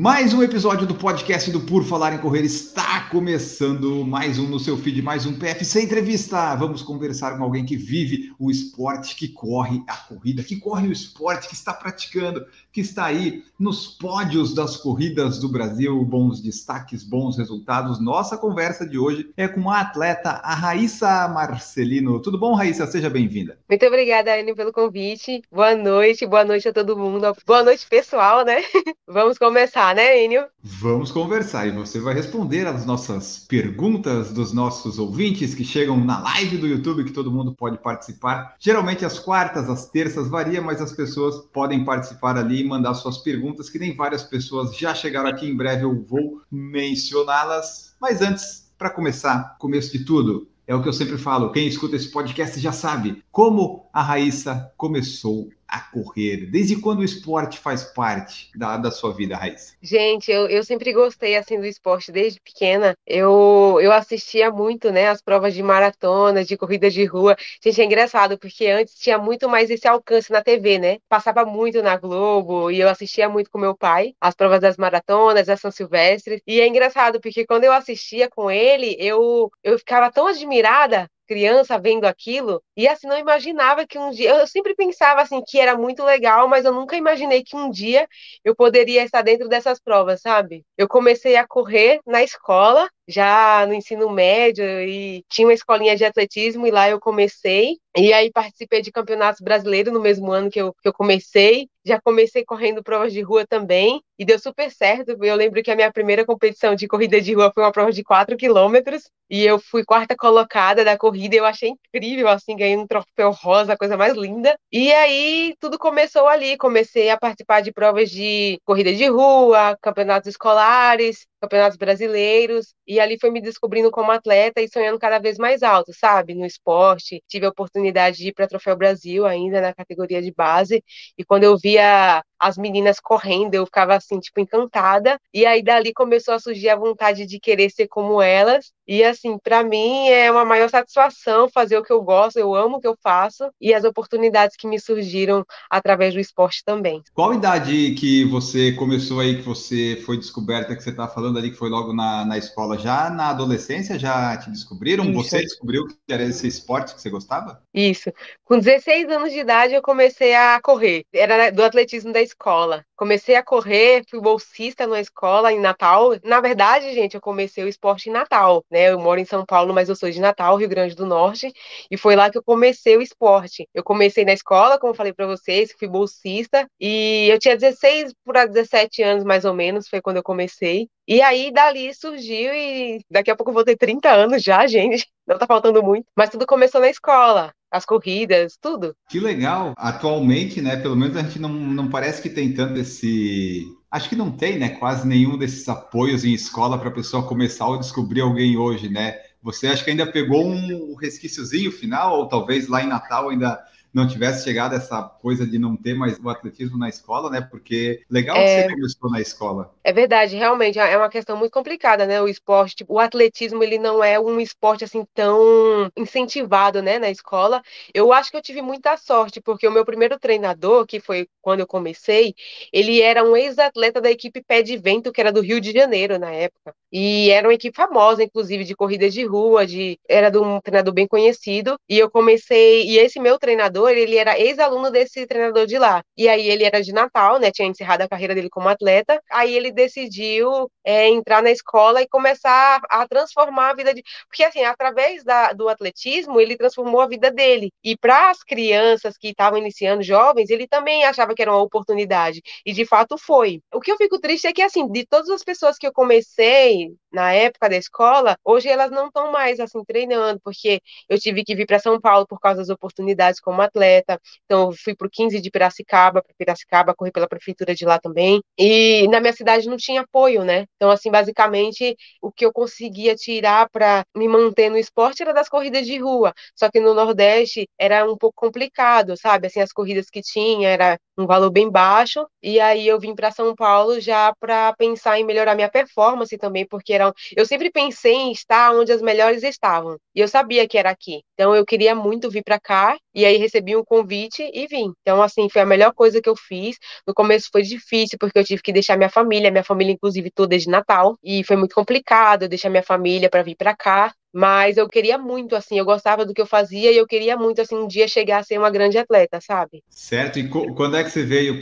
Mais um episódio do podcast do Por Falar em Correr está começando. Mais um no seu feed, mais um PFC Entrevista. Vamos conversar com alguém que vive o esporte, que corre a corrida, que corre o esporte, que está praticando, que está aí nos pódios das corridas do Brasil. Bons destaques, bons resultados. Nossa conversa de hoje é com a atleta, a Raíssa Marcelino. Tudo bom, Raíssa? Seja bem-vinda. Muito obrigada, Anne, pelo convite. Boa noite, boa noite a todo mundo. Boa noite, pessoal, né? Vamos começar, né, Enio? Vamos conversar e você vai responder às nossas perguntas dos nossos ouvintes que chegam na live do YouTube, que todo mundo pode participar. Geralmente às quartas, às terças, varia, mas as pessoas podem participar ali mandar suas perguntas, que nem várias pessoas já chegaram aqui. Em breve eu vou mencioná-las. Mas antes, para começar, começo de tudo, é o que eu sempre falo, quem escuta esse podcast já sabe como a Raíssa começou a correr? Desde quando o esporte faz parte da, da sua vida, Raíssa? Gente, eu, eu sempre gostei assim do esporte desde pequena. Eu, eu assistia muito, né, as provas de maratona, de corrida de rua. Gente, é engraçado porque antes tinha muito mais esse alcance na TV, né? Passava muito na Globo e eu assistia muito com meu pai as provas das maratonas, das São Silvestres. E é engraçado porque quando eu assistia com ele, eu eu ficava tão admirada criança vendo aquilo, e assim, não imaginava que um dia, eu sempre pensava assim que era muito legal, mas eu nunca imaginei que um dia eu poderia estar dentro dessas provas, sabe? Eu comecei a correr na escola, já no ensino médio, e tinha uma escolinha de atletismo, e lá eu comecei, e aí participei de campeonatos brasileiros no mesmo ano que eu, que eu comecei. Já comecei correndo provas de rua também, e deu super certo. Eu lembro que a minha primeira competição de corrida de rua foi uma prova de 4 quilômetros, e eu fui quarta colocada da corrida, eu achei incrível, assim, ganhei um troféu rosa, a coisa mais linda. E aí tudo começou ali, comecei a participar de provas de corrida de rua, campeonatos escolares, campeonatos brasileiros, e ali foi me descobrindo como atleta e sonhando cada vez mais alto, sabe? No esporte. Tive a oportunidade de ir para Troféu Brasil ainda na categoria de base, e quando eu via as meninas correndo, eu ficava assim, tipo, encantada. E aí dali começou a surgir a vontade de querer ser como elas. E assim, para mim é uma maior satisfação fazer o que eu gosto, eu amo o que eu faço e as oportunidades que me surgiram através do esporte também. Qual idade que você começou aí, que você foi descoberta, que você está falando ali, que foi logo na, na escola? Já na adolescência já te descobriram? Isso. Você descobriu que era esse esporte que você gostava? Isso. Com 16 anos de idade eu comecei a correr. Era do atletismo da escola. Comecei a correr, fui bolsista na escola em Natal. Na verdade, gente, eu comecei o esporte em Natal, né? Eu moro em São Paulo, mas eu sou de Natal, Rio Grande do Norte, e foi lá que eu comecei o esporte. Eu comecei na escola, como falei para vocês, fui bolsista, e eu tinha 16 para 17 anos mais ou menos, foi quando eu comecei. E aí dali surgiu e daqui a pouco eu vou ter 30 anos já, gente. Não tá faltando muito, mas tudo começou na escola as corridas, tudo. Que legal. Atualmente, né, pelo menos a gente não, não parece que tem tanto esse. Acho que não tem, né, quase nenhum desses apoios em escola para a pessoa começar ou descobrir alguém hoje, né? Você acha que ainda pegou um resquíciozinho final, ou talvez lá em Natal ainda não tivesse chegado essa coisa de não ter mais o atletismo na escola, né? Porque legal é... que você começou na escola. É verdade, realmente é uma questão muito complicada, né? O esporte, tipo, o atletismo, ele não é um esporte assim tão incentivado, né, na escola. Eu acho que eu tive muita sorte, porque o meu primeiro treinador, que foi quando eu comecei, ele era um ex-atleta da equipe Pé de Vento, que era do Rio de Janeiro na época. E era uma equipe famosa, inclusive, de corridas de rua, de era de um treinador bem conhecido. E eu comecei, e esse meu treinador, ele era ex-aluno desse treinador de lá. E aí ele era de Natal, né? Tinha encerrado a carreira dele como atleta. Aí ele decidiu é, entrar na escola e começar a transformar a vida de. Porque, assim, através da, do atletismo, ele transformou a vida dele. E para as crianças que estavam iniciando, jovens, ele também achava que era uma oportunidade. E de fato foi. O que eu fico triste é que, assim, de todas as pessoas que eu comecei, na época da escola, hoje elas não estão mais assim treinando, porque eu tive que vir para São Paulo por causa das oportunidades como atleta. Então, eu fui para o 15 de Piracicaba, para Piracicaba, corri pela prefeitura de lá também. E na minha cidade não tinha apoio, né? Então, assim, basicamente, o que eu conseguia tirar para me manter no esporte era das corridas de rua. Só que no Nordeste era um pouco complicado, sabe? Assim, as corridas que tinha era um valor bem baixo. E aí eu vim para São Paulo já para pensar em melhorar minha performance também, porque eram, eu sempre pensei em estar onde as melhores estavam. E eu sabia que era aqui. Então eu queria muito vir para cá e aí recebi um convite e vim. Então assim, foi a melhor coisa que eu fiz. No começo foi difícil porque eu tive que deixar minha família, minha família inclusive toda de Natal, e foi muito complicado deixar minha família para vir para cá. Mas eu queria muito, assim, eu gostava do que eu fazia e eu queria muito, assim, um dia chegar a ser uma grande atleta, sabe? Certo. E quando é que você veio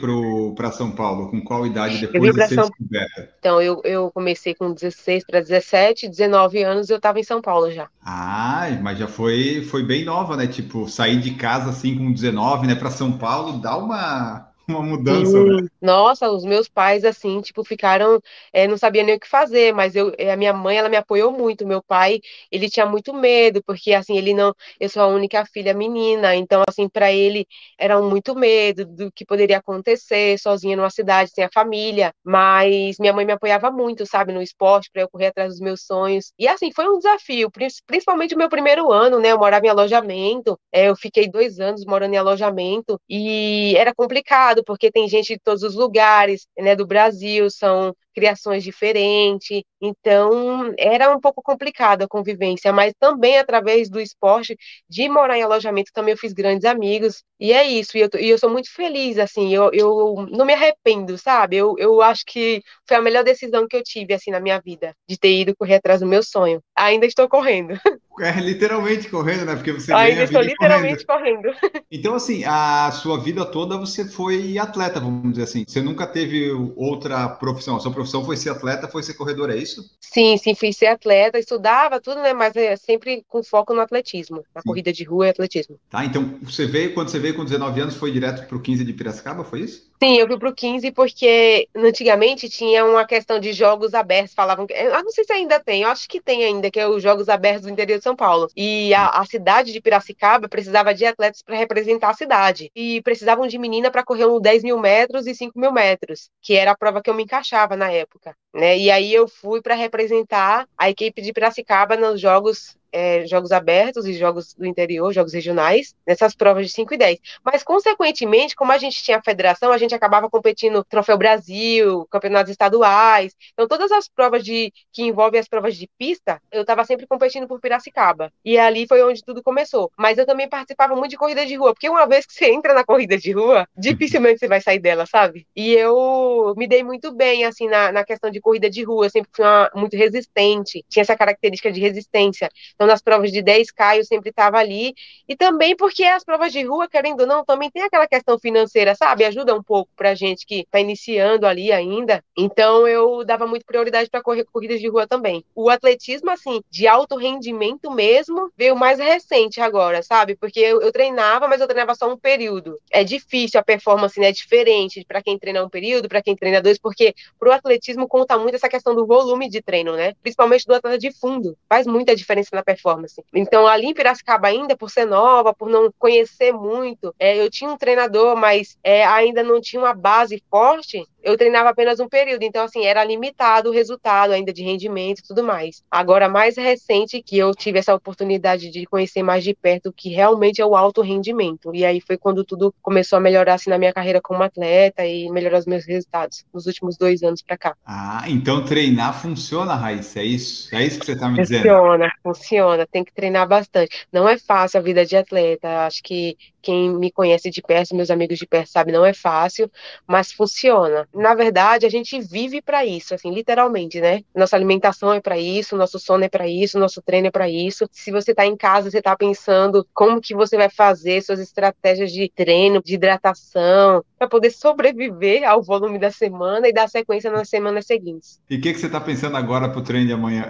para São Paulo? Com qual idade depois de ser São... descoberta? Então, eu, eu comecei com 16 para 17, 19 anos eu estava em São Paulo já. Ah, mas já foi, foi bem nova, né? Tipo, sair de casa, assim, com 19, né, para São Paulo, dá uma uma mudança, né? Nossa, os meus pais, assim, tipo, ficaram, é, não sabia nem o que fazer, mas eu, eh, a minha mãe, ela me apoiou muito, meu pai, ele tinha muito medo, porque, assim, ele não, eu sou a única filha menina, então, assim, para ele, era muito medo do que poderia acontecer, sozinha numa cidade, sem a família, mas minha mãe me apoiava muito, sabe, no esporte, para eu correr atrás dos meus sonhos, e, assim, foi um desafio, principalmente o meu primeiro ano, né, eu morava em alojamento, é, eu fiquei dois anos morando em alojamento, e era complicado, porque tem gente de todos os lugares, né, do Brasil, são criações diferentes, então era um pouco complicada a convivência, mas também através do esporte, de morar em alojamento, também eu fiz grandes amigos, e é isso, e eu, e eu sou muito feliz, assim, eu, eu não me arrependo, sabe, eu, eu acho que foi a melhor decisão que eu tive, assim, na minha vida, de ter ido correr atrás do meu sonho. Ainda estou correndo. É literalmente correndo, né? Porque você Ainda estou literalmente correndo. correndo. Então, assim, a sua vida toda você foi atleta, vamos dizer assim. Você nunca teve outra profissão. A sua profissão foi ser atleta, foi ser corredor, é isso? Sim, sim, fui ser atleta, estudava tudo, né? Mas é sempre com foco no atletismo, na sim. corrida de rua e atletismo. Tá, então você veio, quando você veio com 19 anos, foi direto para o 15 de Piracicaba, foi isso? Sim, eu fui pro 15 porque antigamente tinha uma questão de jogos abertos, falavam que. Eu não sei se ainda tem, eu acho que tem ainda, que é os Jogos Abertos do interior de São Paulo. E a, a cidade de Piracicaba precisava de atletas para representar a cidade. E precisavam de menina para correr uns 10 mil metros e 5 mil metros, que era a prova que eu me encaixava na época. Né? E aí eu fui para representar a equipe de Piracicaba nos Jogos é, jogos abertos e jogos do interior, jogos regionais, nessas provas de 5 e 10. Mas, consequentemente, como a gente tinha a federação, a gente acabava competindo Troféu Brasil, campeonatos estaduais. Então, todas as provas de que envolvem as provas de pista, eu estava sempre competindo por Piracicaba. E ali foi onde tudo começou. Mas eu também participava muito de corrida de rua, porque uma vez que você entra na corrida de rua, dificilmente você vai sair dela, sabe? E eu me dei muito bem, assim, na, na questão de corrida de rua. Eu sempre fui uma, muito resistente, tinha essa característica de resistência. Então, nas provas de 10K eu sempre estava ali. E também porque as provas de rua, querendo ou não, também tem aquela questão financeira, sabe? Ajuda um pouco pra gente que está iniciando ali ainda. Então, eu dava muito prioridade para correr corridas de rua também. O atletismo, assim, de alto rendimento mesmo, veio mais recente agora, sabe? Porque eu, eu treinava, mas eu treinava só um período. É difícil a performance, né? É diferente para quem treina um período, para quem treina dois, porque pro atletismo conta muito essa questão do volume de treino, né? Principalmente do atleta de fundo. Faz muita diferença na performance. Então, ali em Piracicaba, ainda por ser nova, por não conhecer muito, é, eu tinha um treinador, mas é, ainda não tinha uma base forte, eu treinava apenas um período, então assim, era limitado o resultado ainda de rendimento e tudo mais. Agora, mais recente que eu tive essa oportunidade de conhecer mais de perto o que realmente é o alto rendimento. E aí foi quando tudo começou a melhorar assim na minha carreira como atleta e melhorar os meus resultados nos últimos dois anos para cá. Ah, então treinar funciona, Raíssa, é isso? É isso que você está me dizendo? Funciona, funciona, tem que treinar bastante. Não é fácil a vida de atleta, acho que quem me conhece de perto, meus amigos de perto sabe, não é fácil, mas funciona na verdade, a gente vive para isso, assim, literalmente, né? Nossa alimentação é para isso, nosso sono é para isso, nosso treino é para isso. Se você tá em casa, você tá pensando como que você vai fazer suas estratégias de treino, de hidratação, para poder sobreviver ao volume da semana e dar sequência nas semanas seguintes. E o que, que você tá pensando agora pro treino de amanhã?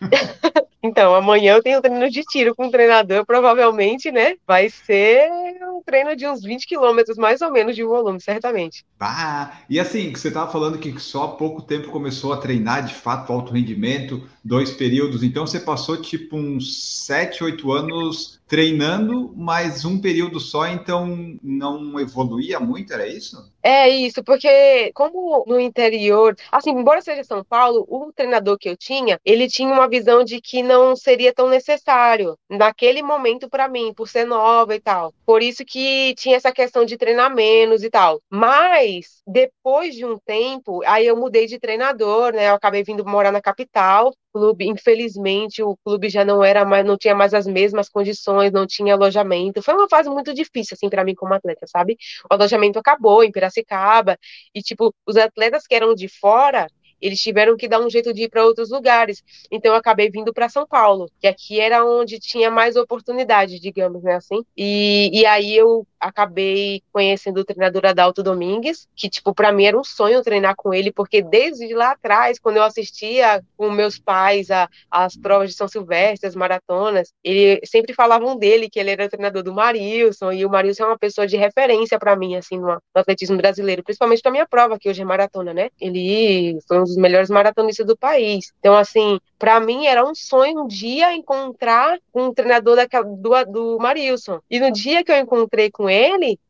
Então, amanhã eu tenho treino de tiro com o treinador, provavelmente, né? Vai ser um treino de uns 20 quilômetros, mais ou menos, de volume, certamente. Ah, e assim, você estava falando que só há pouco tempo começou a treinar de fato alto rendimento, dois períodos, então você passou tipo uns 7, 8 anos treinando, mas um período só, então não evoluía muito, era isso? É isso, porque como no interior, assim, embora seja São Paulo, o treinador que eu tinha, ele tinha uma visão de que não seria tão necessário naquele momento para mim, por ser nova e tal. Por isso que tinha essa questão de treinar menos e tal. Mas depois de um tempo, aí eu mudei de treinador, né? Eu acabei vindo morar na capital clube, infelizmente, o clube já não era mais, não tinha mais as mesmas condições, não tinha alojamento. Foi uma fase muito difícil, assim, para mim como atleta, sabe? O alojamento acabou em Piracicaba, e, tipo, os atletas que eram de fora, eles tiveram que dar um jeito de ir para outros lugares. Então eu acabei vindo para São Paulo, que aqui era onde tinha mais oportunidade, digamos, né, assim. E, e aí eu acabei conhecendo o treinador Adalto Domingues, que, tipo, para mim era um sonho treinar com ele, porque desde lá atrás, quando eu assistia com meus pais a, as provas de São Silvestre, as maratonas, ele sempre falavam dele, que ele era treinador do Marilson, e o Marilson é uma pessoa de referência para mim, assim, no, no atletismo brasileiro, principalmente para minha prova, que hoje é maratona, né? Ele foi um dos melhores maratonistas do país. Então, assim, para mim era um sonho um dia encontrar um treinador daquela, do, do Marilson. E no dia que eu encontrei com ele,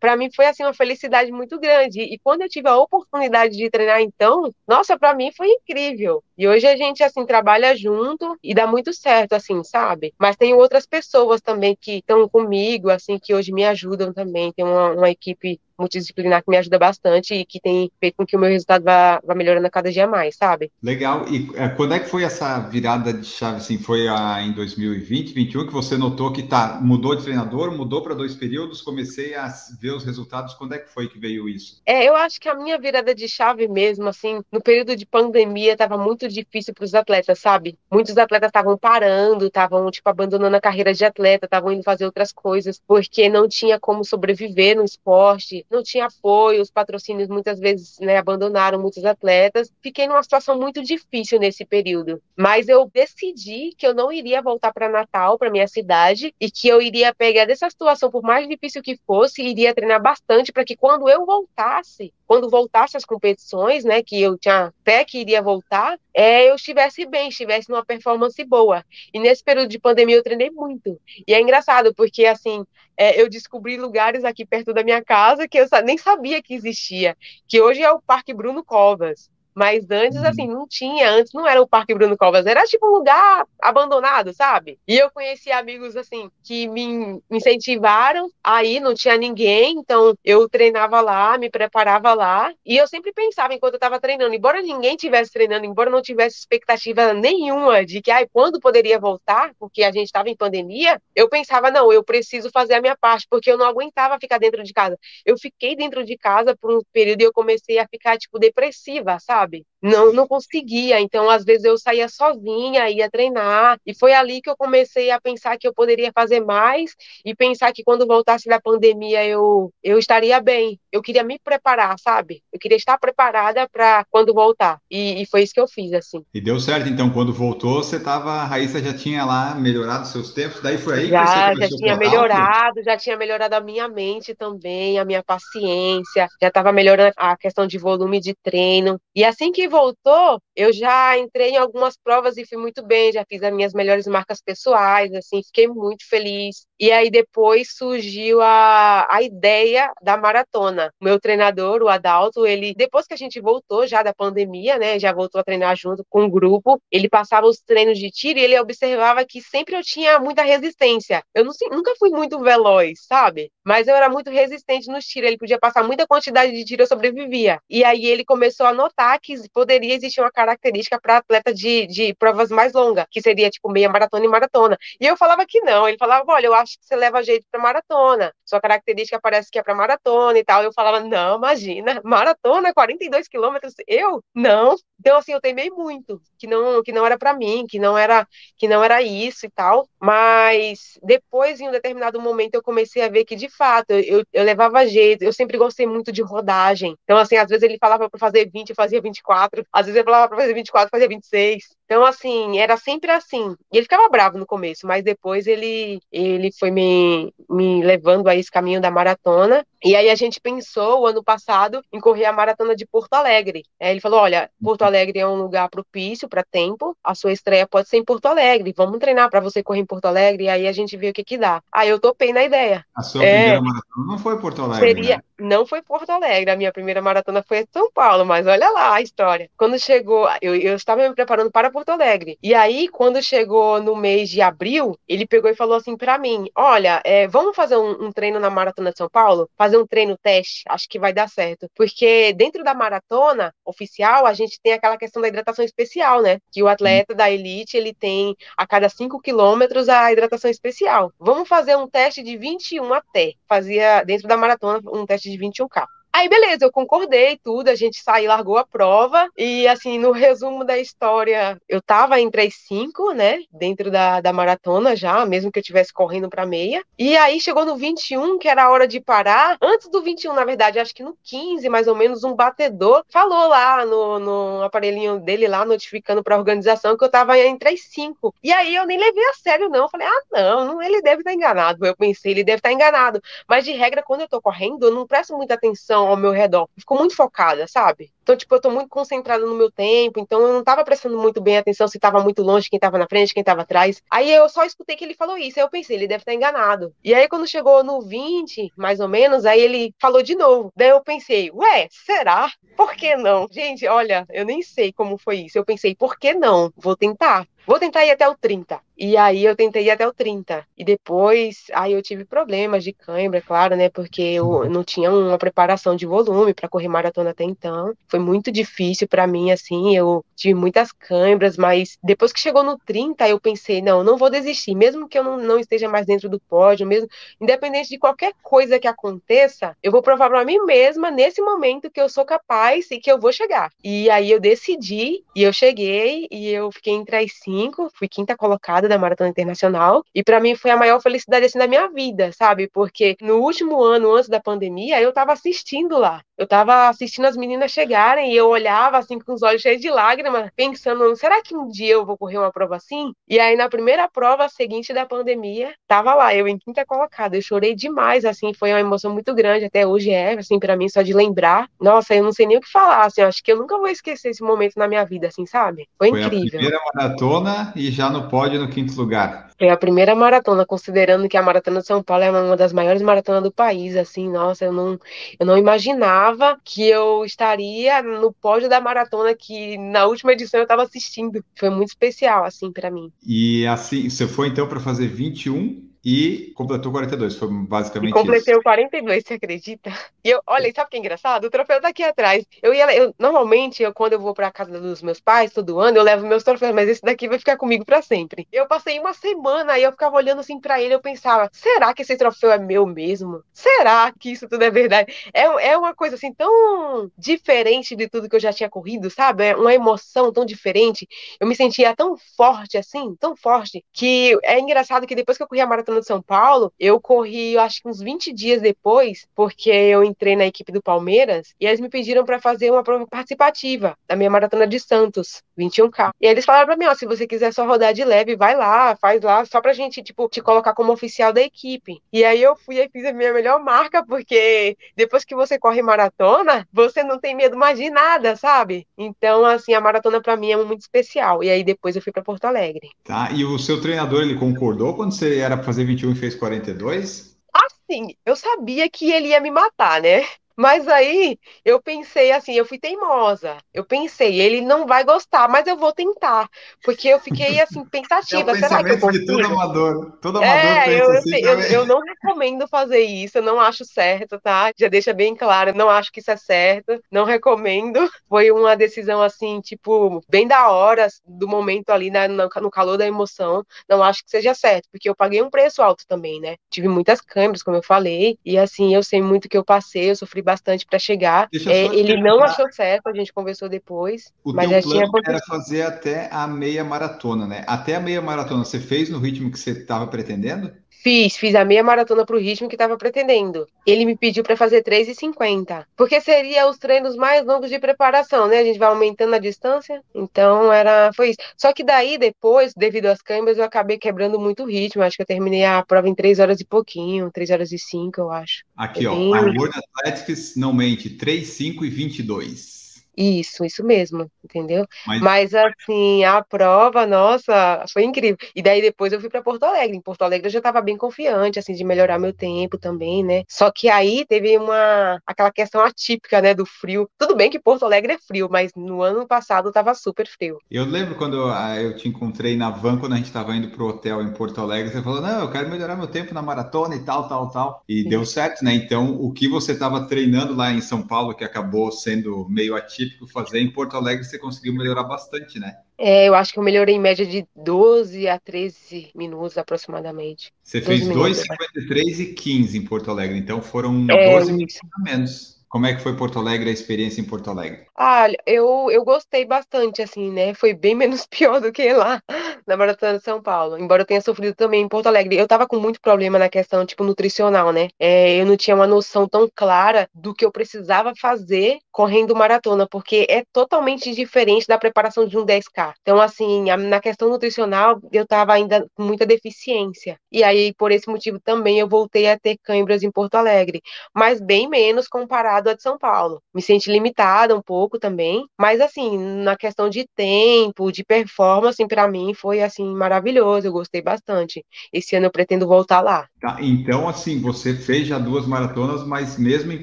para mim foi assim uma felicidade muito grande. E quando eu tive a oportunidade de treinar então, nossa, para mim foi incrível. E hoje a gente assim trabalha junto e dá muito certo assim, sabe? Mas tem outras pessoas também que estão comigo assim que hoje me ajudam também. Tem uma, uma equipe multidisciplinar que me ajuda bastante e que tem feito com que o meu resultado vá, vá melhorando a cada dia mais, sabe? Legal. E é, quando é que foi essa virada de chave? Assim, foi a, em 2020, 2021 que você notou que tá, mudou de treinador, mudou para dois períodos, comecei a ver os resultados. Quando é que foi que veio isso? É, eu acho que a minha virada de chave mesmo, assim, no período de pandemia, estava muito difícil para os atletas, sabe? Muitos atletas estavam parando, estavam, tipo, abandonando a carreira de atleta, estavam indo fazer outras coisas, porque não tinha como sobreviver no esporte não tinha apoio, os patrocínios muitas vezes né, abandonaram muitos atletas. Fiquei numa situação muito difícil nesse período, mas eu decidi que eu não iria voltar para Natal, para minha cidade, e que eu iria pegar dessa situação, por mais difícil que fosse, iria treinar bastante para que quando eu voltasse, quando voltasse as competições, né, que eu tinha fé que iria voltar, é, eu estivesse bem, estivesse numa performance boa. E nesse período de pandemia eu treinei muito. E é engraçado, porque assim, é, eu descobri lugares aqui perto da minha casa que eu nem sabia que existia, que hoje é o Parque Bruno Covas. Mas antes, uhum. assim, não tinha. Antes não era o Parque Bruno Covas, era tipo um lugar abandonado, sabe? E eu conheci amigos, assim, que me incentivaram. Aí não tinha ninguém, então eu treinava lá, me preparava lá. E eu sempre pensava, enquanto eu tava treinando, embora ninguém tivesse treinando, embora não tivesse expectativa nenhuma de que, ai, quando poderia voltar, porque a gente tava em pandemia, eu pensava, não, eu preciso fazer a minha parte, porque eu não aguentava ficar dentro de casa. Eu fiquei dentro de casa por um período e eu comecei a ficar, tipo, depressiva, sabe? Sabe? Não, não conseguia. Então, às vezes, eu saía sozinha, ia treinar. E foi ali que eu comecei a pensar que eu poderia fazer mais e pensar que quando voltasse da pandemia eu, eu estaria bem. Eu queria me preparar, sabe? Eu queria estar preparada para quando voltar. E, e, foi isso que eu fiz, assim. E deu certo, então, quando voltou, você tava, a Raíssa já tinha lá melhorado seus tempos, daí foi aí já, que você Já tinha melhorado, já tinha melhorado a minha mente também, a minha paciência, já estava melhorando a questão de volume de treino. E assim que voltou, eu já entrei em algumas provas e fui muito bem, já fiz as minhas melhores marcas pessoais, assim, fiquei muito feliz. E aí depois surgiu a, a ideia da maratona. Meu treinador, o Adalto, ele, depois que a gente voltou já da pandemia, né, já voltou a treinar junto com o grupo, ele passava os treinos de tiro e ele observava que sempre eu tinha muita resistência. Eu não, nunca fui muito veloz, sabe? Mas eu era muito resistente nos tiros. Ele podia passar muita quantidade de tiro, eu sobrevivia. E aí ele começou a notar que poderia existir uma característica para atleta de, de provas mais longas, que seria tipo meia maratona e maratona. E eu falava que não. Ele falava, olha, eu acho que você leva jeito para maratona. Sua característica parece que é para maratona e tal. Eu falava, não, imagina, maratona, 42 quilômetros, eu? Não. Então, assim, eu temei muito, que não, que não era para mim, que não era, que não era isso e tal. Mas depois, em um determinado momento, eu comecei a ver que, de fato, eu, eu levava jeito. Eu sempre gostei muito de rodagem. Então, assim, às vezes ele falava para fazer 20, eu fazia 24. Às vezes ele falava para fazer 24, eu fazia 26. Então, assim, era sempre assim. E ele ficava bravo no começo, mas depois ele, ele foi me, me levando a esse caminho da maratona. E aí a gente pensou, o ano passado, em correr a maratona de Porto Alegre. Ele falou: olha, Porto Alegre é um lugar propício para tempo, a sua estreia pode ser em Porto Alegre, vamos treinar para você correr em Porto Alegre, e aí a gente vê o que que dá. Aí eu topei na ideia. A sua é, primeira maratona não foi Porto Alegre, seria, né? Não foi Porto Alegre, a minha primeira maratona foi São Paulo, mas olha lá a história. Quando chegou, eu, eu estava me preparando para Porto Alegre, e aí quando chegou no mês de abril, ele pegou e falou assim para mim, olha, é, vamos fazer um, um treino na maratona de São Paulo? Fazer um treino teste? Acho que vai dar certo. Porque dentro da maratona oficial, a gente tem aquela questão da hidratação especial, né? Que o atleta da elite, ele tem a cada 5 quilômetros a hidratação especial. Vamos fazer um teste de 21 até. Fazia dentro da maratona um teste de 21K. Aí, beleza, eu concordei, tudo, a gente saiu, largou a prova, e assim, no resumo da história, eu tava entre as cinco, né, dentro da, da maratona já, mesmo que eu estivesse correndo pra meia, e aí chegou no 21, que era a hora de parar, antes do 21, na verdade, acho que no 15, mais ou menos, um batedor falou lá no, no aparelhinho dele lá, notificando pra organização que eu tava entre as cinco, e aí eu nem levei a sério não, eu falei, ah, não, ele deve estar tá enganado, eu pensei, ele deve estar tá enganado, mas de regra, quando eu tô correndo, eu não presto muita atenção ao meu redor. Ficou muito focada, sabe? Então, tipo, eu tô muito concentrada no meu tempo, então eu não tava prestando muito bem atenção se tava muito longe, quem tava na frente, quem tava atrás. Aí eu só escutei que ele falou isso, aí eu pensei, ele deve estar enganado. E aí quando chegou no 20, mais ou menos, aí ele falou de novo. Daí eu pensei, ué, será? Por que não? Gente, olha, eu nem sei como foi isso. Eu pensei, por que não? Vou tentar. Vou tentar ir até o 30. E aí eu tentei ir até o 30. E depois, aí eu tive problemas de cãibra, claro, né? Porque eu não tinha uma preparação de volume para correr maratona até então. Foi muito difícil para mim, assim. Eu tive muitas cãibras, mas depois que chegou no 30, eu pensei, não, não vou desistir. Mesmo que eu não, não esteja mais dentro do pódio, mesmo, independente de qualquer coisa que aconteça, eu vou provar para mim mesma, nesse momento, que eu sou capaz e que eu vou chegar. E aí eu decidi, e eu cheguei, e eu fiquei entre as cinco fui quinta colocada da Maratona Internacional, e para mim foi a maior felicidade assim da minha vida, sabe? Porque no último ano antes da pandemia, eu tava assistindo lá. Eu tava assistindo as meninas e eu olhava assim com os olhos cheios de lágrimas, pensando, será que um dia eu vou correr uma prova assim? E aí na primeira prova seguinte da pandemia, tava lá eu em quinta colocada. Eu chorei demais, assim, foi uma emoção muito grande, até hoje é, assim, para mim só de lembrar. Nossa, eu não sei nem o que falar, assim, acho que eu nunca vou esquecer esse momento na minha vida, assim, sabe? Foi, foi incrível. Primeira maratona e já no pódio no quinto lugar. Foi a primeira maratona, considerando que a maratona de São Paulo é uma das maiores maratonas do país, assim, nossa, eu não, eu não imaginava que eu estaria no pódio da maratona que na última edição eu estava assistindo. Foi muito especial, assim, para mim. E assim, você foi então para fazer 21 e completou 42. Foi basicamente e completei isso. o 42, você acredita? E eu, olha, sabe o que é engraçado? O troféu tá aqui atrás. Eu ia, eu, normalmente, eu, quando eu vou pra casa dos meus pais, todo ano, eu levo meus troféus, mas esse daqui vai ficar comigo para sempre. Eu passei uma semana e eu ficava olhando assim para ele, eu pensava, será que esse troféu é meu mesmo? Será que isso tudo é verdade? É, é uma coisa assim tão diferente de tudo que eu já tinha corrido, sabe? É uma emoção tão diferente. Eu me sentia tão forte assim, tão forte, que é engraçado que depois que eu corri a maratona maratona de São Paulo, eu corri, eu acho que uns 20 dias depois, porque eu entrei na equipe do Palmeiras, e eles me pediram para fazer uma prova participativa da minha maratona de Santos, 21K. E eles falaram para mim, ó, se você quiser só rodar de leve, vai lá, faz lá, só pra gente, tipo, te colocar como oficial da equipe. E aí eu fui e fiz a minha melhor marca, porque depois que você corre maratona, você não tem medo mais de nada, sabe? Então, assim, a maratona para mim é muito especial. E aí depois eu fui para Porto Alegre. Tá, e o seu treinador, ele concordou quando você era pra fazer 21 e fez 42? Assim, eu sabia que ele ia me matar, né? Mas aí eu pensei assim, eu fui teimosa. Eu pensei, ele não vai gostar, mas eu vou tentar. Porque eu fiquei assim, pensativa. É será que eu consigo? de todo amador. Todo amador é, eu, assim eu, eu, não recomendo fazer isso, eu não acho certo, tá? Já deixa bem claro, não acho que isso é certo, não recomendo. Foi uma decisão assim, tipo, bem da hora, do momento ali, né, no, no calor da emoção. Não acho que seja certo, porque eu paguei um preço alto também, né? Tive muitas câmeras, como eu falei, e assim, eu sei muito que eu passei, eu sofri bastante para chegar. É, ele não achou certo, a gente conversou depois. O mas teu já tinha plano era fazer até a meia maratona, né? Até a meia maratona, você fez no ritmo que você estava pretendendo? Fiz, fiz a meia maratona pro ritmo que estava pretendendo. Ele me pediu para fazer 3,50, porque seria os treinos mais longos de preparação, né? A gente vai aumentando a distância. Então era foi isso. Só que daí depois, devido às câimbras, eu acabei quebrando muito o ritmo. Acho que eu terminei a prova em 3 horas e pouquinho, 3 horas e 5, eu acho. Aqui, é ó, bem... a World Athletics não mente, 3, 5 e 22. Isso, isso mesmo, entendeu? Mas... Mas... assim, a prova, nossa, foi incrível. E daí depois eu fui para Porto Alegre. Em Porto Alegre eu já estava bem confiante, assim, de melhorar meu tempo também, né? Só que aí teve uma aquela questão atípica, né, do frio. Tudo bem que Porto Alegre é frio, mas no ano passado estava super frio. Eu lembro quando eu, ah, eu te encontrei na van quando a gente estava indo pro hotel em Porto Alegre, você falou: "Não, eu quero melhorar meu tempo na maratona e tal, tal, tal". E Sim. deu certo, né? Então, o que você estava treinando lá em São Paulo que acabou sendo meio atípico, fazer em Porto Alegre você conseguiu melhorar bastante, né? É, eu acho que eu melhorei em média de 12 a 13 minutos aproximadamente. Você fez 2,53 e 15 em Porto Alegre, então foram é, 12 minutos a menos. Como é que foi Porto Alegre, a experiência em Porto Alegre? Ah, eu, eu gostei bastante, assim, né? Foi bem menos pior do que lá na Maratona de São Paulo. Embora eu tenha sofrido também em Porto Alegre. Eu tava com muito problema na questão, tipo, nutricional, né? É, eu não tinha uma noção tão clara do que eu precisava fazer correndo maratona, porque é totalmente diferente da preparação de um 10K. Então, assim, na questão nutricional, eu tava ainda com muita deficiência. E aí, por esse motivo também, eu voltei a ter câimbras em Porto Alegre. Mas bem menos comparado a de São Paulo. Me senti limitada um pouco também, mas assim, na questão de tempo, de performance, para mim foi assim maravilhoso, eu gostei bastante. Esse ano eu pretendo voltar lá. Tá, então assim, você fez já duas maratonas, mas mesmo em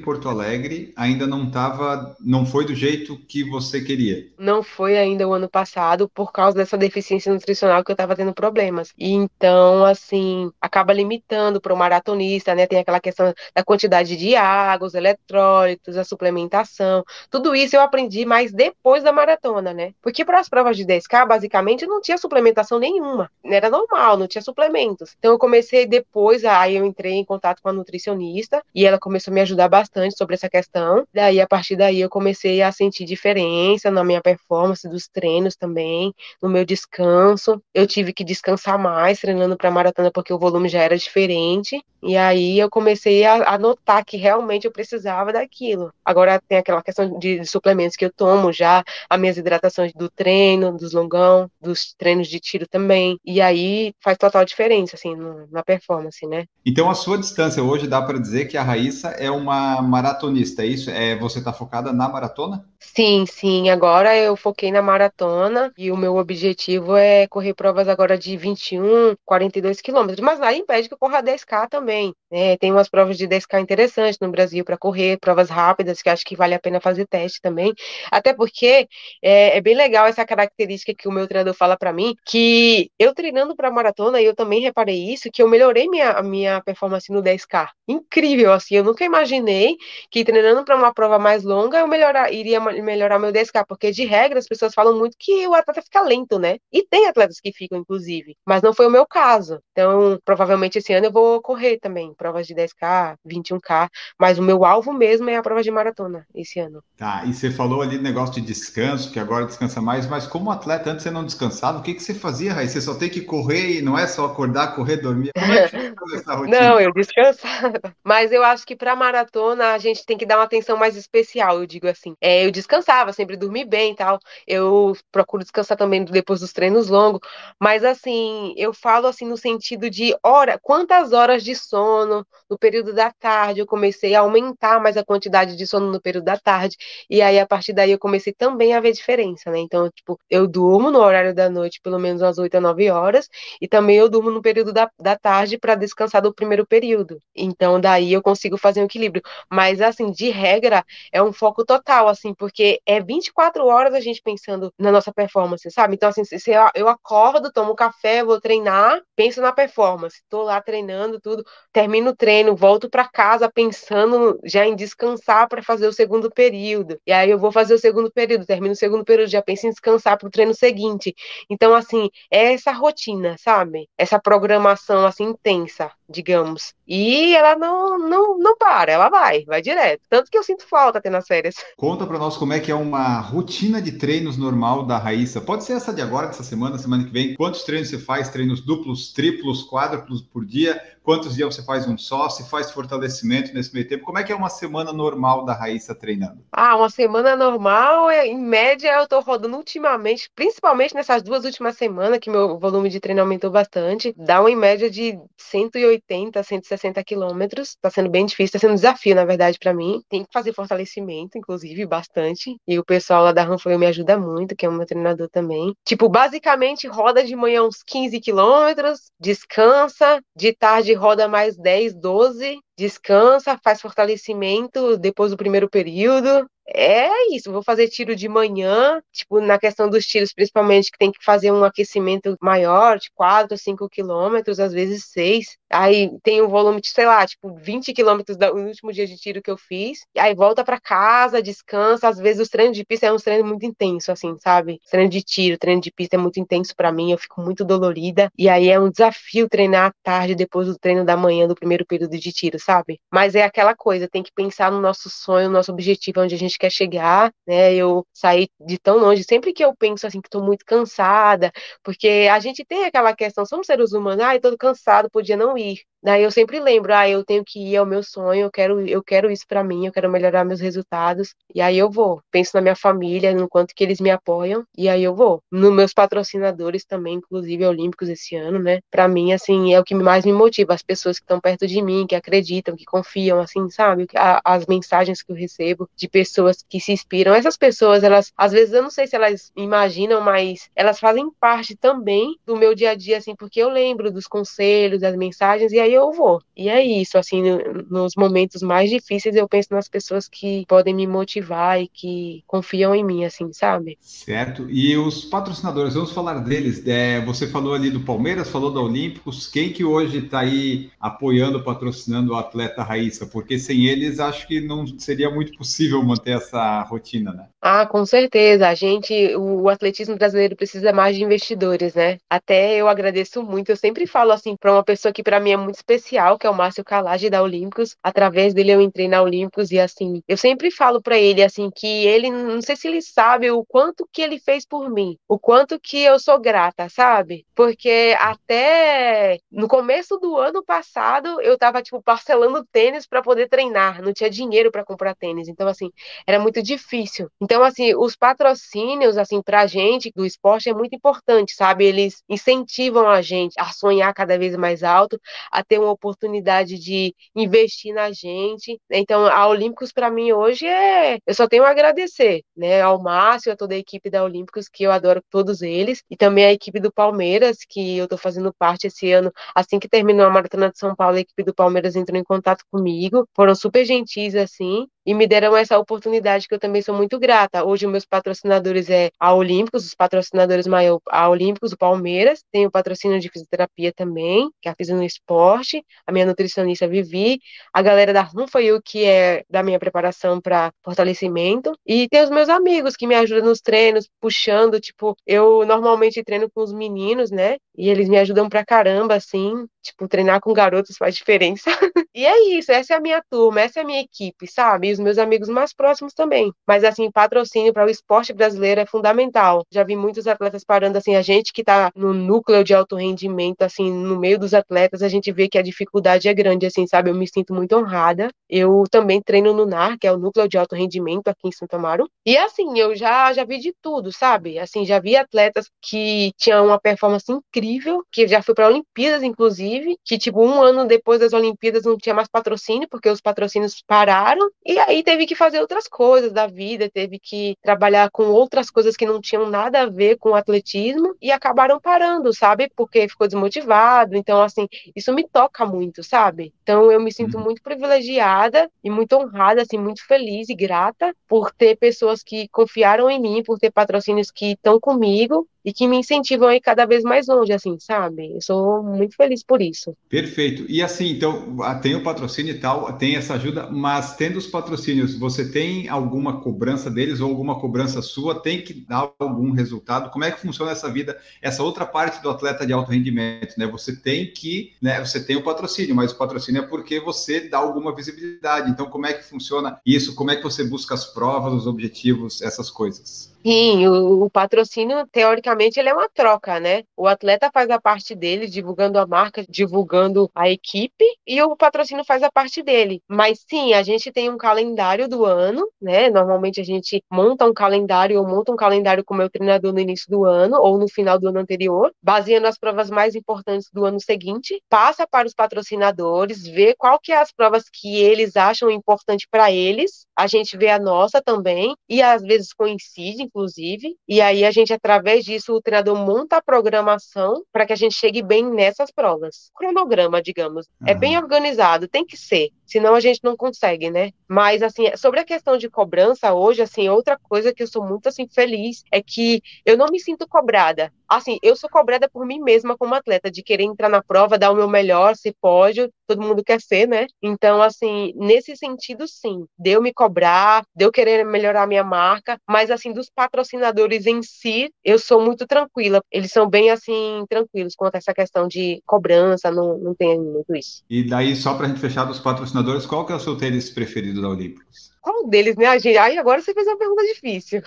Porto Alegre ainda não tava, não foi do jeito que você queria. Não foi ainda o ano passado por causa dessa deficiência nutricional que eu tava tendo problemas. E então, assim, acaba limitando para o maratonista, né? Tem aquela questão da quantidade de água, os eletrólitos, a suplementação, tudo isso eu aprendi mais depois da maratona, né? Porque para as provas de 10K, basicamente, não tinha suplementação nenhuma. Era normal, não tinha suplementos. Então eu comecei depois, aí eu entrei em contato com a nutricionista e ela começou a me ajudar bastante sobre essa questão. Daí, a partir daí, eu comecei a sentir diferença na minha performance dos treinos também, no meu descanso. Eu tive que descansar mais treinando para maratona porque o volume já era diferente. E aí eu comecei a, a notar que realmente eu precisava daqui aquilo. Agora tem aquela questão de suplementos que eu tomo já, as minhas hidratações do treino, dos longão, dos treinos de tiro também. E aí faz total diferença, assim, na performance, né? Então a sua distância hoje dá para dizer que a Raíssa é uma maratonista, é isso? É, você está focada na maratona? Sim, sim. Agora eu foquei na maratona e o meu objetivo é correr provas agora de 21, 42 quilômetros. Mas nada impede que eu corra 10K também. Né? Tem umas provas de 10K interessantes no Brasil para correr, provas rápidas, que acho que vale a pena fazer teste também. Até porque é, é bem legal essa característica que o meu treinador fala para mim, que eu treinando para maratona, eu também reparei isso, que eu melhorei minha, minha performance no 10K. Incrível, assim, eu nunca imaginei que treinando para uma prova mais longa eu melhorar, iria melhorar meu 10K, porque de regra as pessoas falam muito que o atleta fica lento, né? E tem atletas que ficam, inclusive, mas não foi o meu caso. Então, provavelmente esse ano eu vou correr também, provas de 10K, 21K, mas o meu alvo mesmo é a prova de maratona esse ano. Tá, e você falou ali do negócio de descanso, que agora descansa mais, mas como atleta antes você não descansava, o que, que você fazia, Raí? Você só tem que correr e não é só acordar, correr, dormir? Como é que essa rotina? Não, eu descansava. Mas eu acho que para maratona a gente tem que dar uma atenção mais especial, eu digo assim. É, eu descansava, sempre dormi bem e tal. Eu procuro descansar também depois dos treinos longos, mas assim, eu falo assim no sentido de hora, quantas horas de sono no período da tarde eu comecei a aumentar mais a quantidade de sono no período da tarde, e aí a partir daí eu comecei também a ver diferença, né? Então, tipo, eu durmo no horário da noite pelo menos umas 8 a 9 horas, e também eu durmo no período da, da tarde para descansar do primeiro período. Então, daí eu consigo fazer um equilíbrio. Mas, assim, de regra, é um foco total, assim, porque é 24 horas a gente pensando na nossa performance, sabe? Então, assim, se eu acordo, tomo café, vou treinar, penso na performance, tô lá treinando tudo, termino o treino, volto para casa pensando já em descansar para fazer o segundo período. E aí eu vou fazer o segundo período, termino o segundo período, já penso em descansar para o treino seguinte. Então, assim, é essa rotina, sabe? Essa programação, assim, intensa digamos. E ela não, não, não para, ela vai, vai direto. Tanto que eu sinto falta até nas férias. Conta para nós como é que é uma rotina de treinos normal da Raíssa. Pode ser essa de agora, dessa semana, semana que vem. Quantos treinos você faz? Treinos duplos, triplos, quádruplos por dia? Quantos dias você faz um só? Se faz fortalecimento nesse meio tempo? Como é que é uma semana normal da Raíssa treinando? Ah, uma semana normal, é, em média, eu tô rodando ultimamente, principalmente nessas duas últimas semanas, que meu volume de treino aumentou bastante. Dá uma em média de 180, 160 quilômetros. Tá sendo bem difícil, tá sendo um desafio, na verdade, para mim. Tem que fazer fortalecimento, inclusive, bastante. E o pessoal lá da Ranfoil me ajuda muito, que é o meu treinador também. Tipo, basicamente, roda de manhã uns 15 quilômetros, descansa, de tarde roda mais 10, 12, descansa, faz fortalecimento depois do primeiro período, é isso, vou fazer tiro de manhã, tipo, na questão dos tiros, principalmente, que tem que fazer um aquecimento maior, de 4, 5 quilômetros, às vezes 6. Aí tem um volume de, sei lá, tipo, 20 quilômetros no último dia de tiro que eu fiz. Aí volta para casa, descansa. Às vezes os treinos de pista é um treino muito intenso, assim, sabe? Treino de tiro, treino de pista é muito intenso para mim, eu fico muito dolorida. E aí é um desafio treinar à tarde depois do treino da manhã do primeiro período de tiro, sabe? Mas é aquela coisa, tem que pensar no nosso sonho, no nosso objetivo, onde a gente quer chegar, né? Eu saí de tão longe, sempre que eu penso assim que estou muito cansada, porque a gente tem aquela questão, somos seres humanos, ai, tô cansado, podia não ir. Daí eu sempre lembro, ah, eu tenho que ir ao meu sonho, eu quero, eu quero isso para mim, eu quero melhorar meus resultados. E aí eu vou. Penso na minha família, no quanto que eles me apoiam, e aí eu vou. Nos meus patrocinadores também, inclusive olímpicos esse ano, né? Para mim assim, é o que mais me motiva, as pessoas que estão perto de mim, que acreditam, que confiam assim, sabe? As mensagens que eu recebo de pessoas que se inspiram. Essas pessoas, elas às vezes eu não sei se elas imaginam, mas elas fazem parte também do meu dia a dia assim, porque eu lembro dos conselhos, das mensagens e aí eu vou. E é isso, assim, nos momentos mais difíceis eu penso nas pessoas que podem me motivar e que confiam em mim, assim, sabe? Certo. E os patrocinadores, vamos falar deles. É, você falou ali do Palmeiras, falou da Olímpicos. Quem que hoje está aí apoiando, patrocinando o atleta Raíssa? Porque sem eles acho que não seria muito possível manter essa rotina, né? Ah, com certeza. A gente, o atletismo brasileiro precisa mais de investidores, né? Até eu agradeço muito. Eu sempre falo assim para uma pessoa que para mim é muito especial, que é o Márcio Calage da Olímpicos. Através dele eu entrei na Olímpicos e assim, eu sempre falo para ele assim que ele não sei se ele sabe o quanto que ele fez por mim, o quanto que eu sou grata, sabe? Porque até no começo do ano passado eu tava tipo parcelando tênis para poder treinar, não tinha dinheiro para comprar tênis. Então assim, era muito difícil. Então assim, os patrocínios assim pra gente do esporte é muito importante, sabe? Eles incentivam a gente a sonhar cada vez mais alto, a ter uma oportunidade de investir na gente. Então, a Olímpicos para mim hoje é, eu só tenho a agradecer, né, ao Márcio, a toda a equipe da Olímpicos, que eu adoro todos eles, e também a equipe do Palmeiras, que eu tô fazendo parte esse ano, assim que terminou a Maratona de São Paulo, a equipe do Palmeiras entrou em contato comigo, foram super gentis assim, e me deram essa oportunidade que eu também sou muito grata. Hoje, meus patrocinadores é a Olímpicos, os patrocinadores maior, a Olímpicos, o Palmeiras, tem o patrocínio de fisioterapia também, que é a Fiz no Esporte, a minha nutricionista Vivi, a galera da Runfail, que é da minha preparação para fortalecimento, e tem os meus amigos que me ajudam nos treinos, puxando, tipo, eu normalmente treino com os meninos, né? E eles me ajudam pra caramba, assim, tipo, treinar com garotos faz diferença. e é isso, essa é a minha turma, essa é a minha equipe, sabe? Os meus amigos mais próximos também. Mas, assim, patrocínio para o esporte brasileiro é fundamental. Já vi muitos atletas parando, assim, a gente que tá no núcleo de alto rendimento, assim, no meio dos atletas, a gente vê que a dificuldade é grande, assim, sabe? Eu me sinto muito honrada. Eu também treino no NAR, que é o núcleo de alto rendimento aqui em Santo Amaro. E, assim, eu já, já vi de tudo, sabe? Assim, já vi atletas que tinham uma performance incrível, que já foi para Olimpíadas, inclusive, que, tipo, um ano depois das Olimpíadas não tinha mais patrocínio, porque os patrocínios pararam. E aí teve que fazer outras coisas da vida, teve que trabalhar com outras coisas que não tinham nada a ver com o atletismo e acabaram parando, sabe? Porque ficou desmotivado. Então, assim, isso me toca muito, sabe? Então, eu me sinto uhum. muito privilegiada e muito honrada, assim, muito feliz e grata por ter pessoas que confiaram em mim, por ter patrocínios que estão comigo e que me incentivam a ir cada vez mais longe, assim, sabe? Eu sou muito feliz por isso. Perfeito. E assim, então, tem o patrocínio e tal, tem essa ajuda, mas tendo os patrocínios, você tem alguma cobrança deles ou alguma cobrança sua? Tem que dar algum resultado? Como é que funciona essa vida, essa outra parte do atleta de alto rendimento, né? Você tem que, né? Você tem o patrocínio, mas o patrocínio é porque você dá alguma visibilidade. Então, como é que funciona isso? Como é que você busca as provas, os objetivos, essas coisas? Sim, o, o, patrocínio, teoricamente, ele é uma troca, né? O atleta faz a parte dele, divulgando a marca, divulgando a equipe, e o patrocínio faz a parte dele. Mas sim, a gente tem um calendário do ano, né? Normalmente a gente monta um calendário, ou monta um calendário com o meu treinador no início do ano, ou no final do ano anterior, baseando as provas mais importantes do ano seguinte, passa para os patrocinadores, vê qual que é as provas que eles acham importante para eles, a gente vê a nossa também, e às vezes coincide, inclusive, e aí a gente, através disso, o treinador monta a programação para que a gente chegue bem nessas provas. Cronograma, digamos. Uhum. É bem organizado, tem que ser, senão a gente não consegue, né? Mas, assim, sobre a questão de cobrança hoje, assim, outra coisa que eu sou muito, assim, feliz é que eu não me sinto cobrada assim, eu sou cobrada por mim mesma como atleta, de querer entrar na prova, dar o meu melhor, ser pódio, todo mundo quer ser, né? Então, assim, nesse sentido, sim, deu me cobrar, deu querer melhorar a minha marca, mas, assim, dos patrocinadores em si, eu sou muito tranquila. Eles são bem, assim, tranquilos quanto a essa questão de cobrança, não, não tem muito isso. E daí, só pra gente fechar dos patrocinadores, qual que é o seu tênis preferido da Olímpicos? Qual deles, né, gente? Aí agora você fez uma pergunta difícil.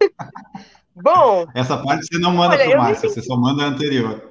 Bom. Essa parte você não manda para o Márcio, você só manda a anterior.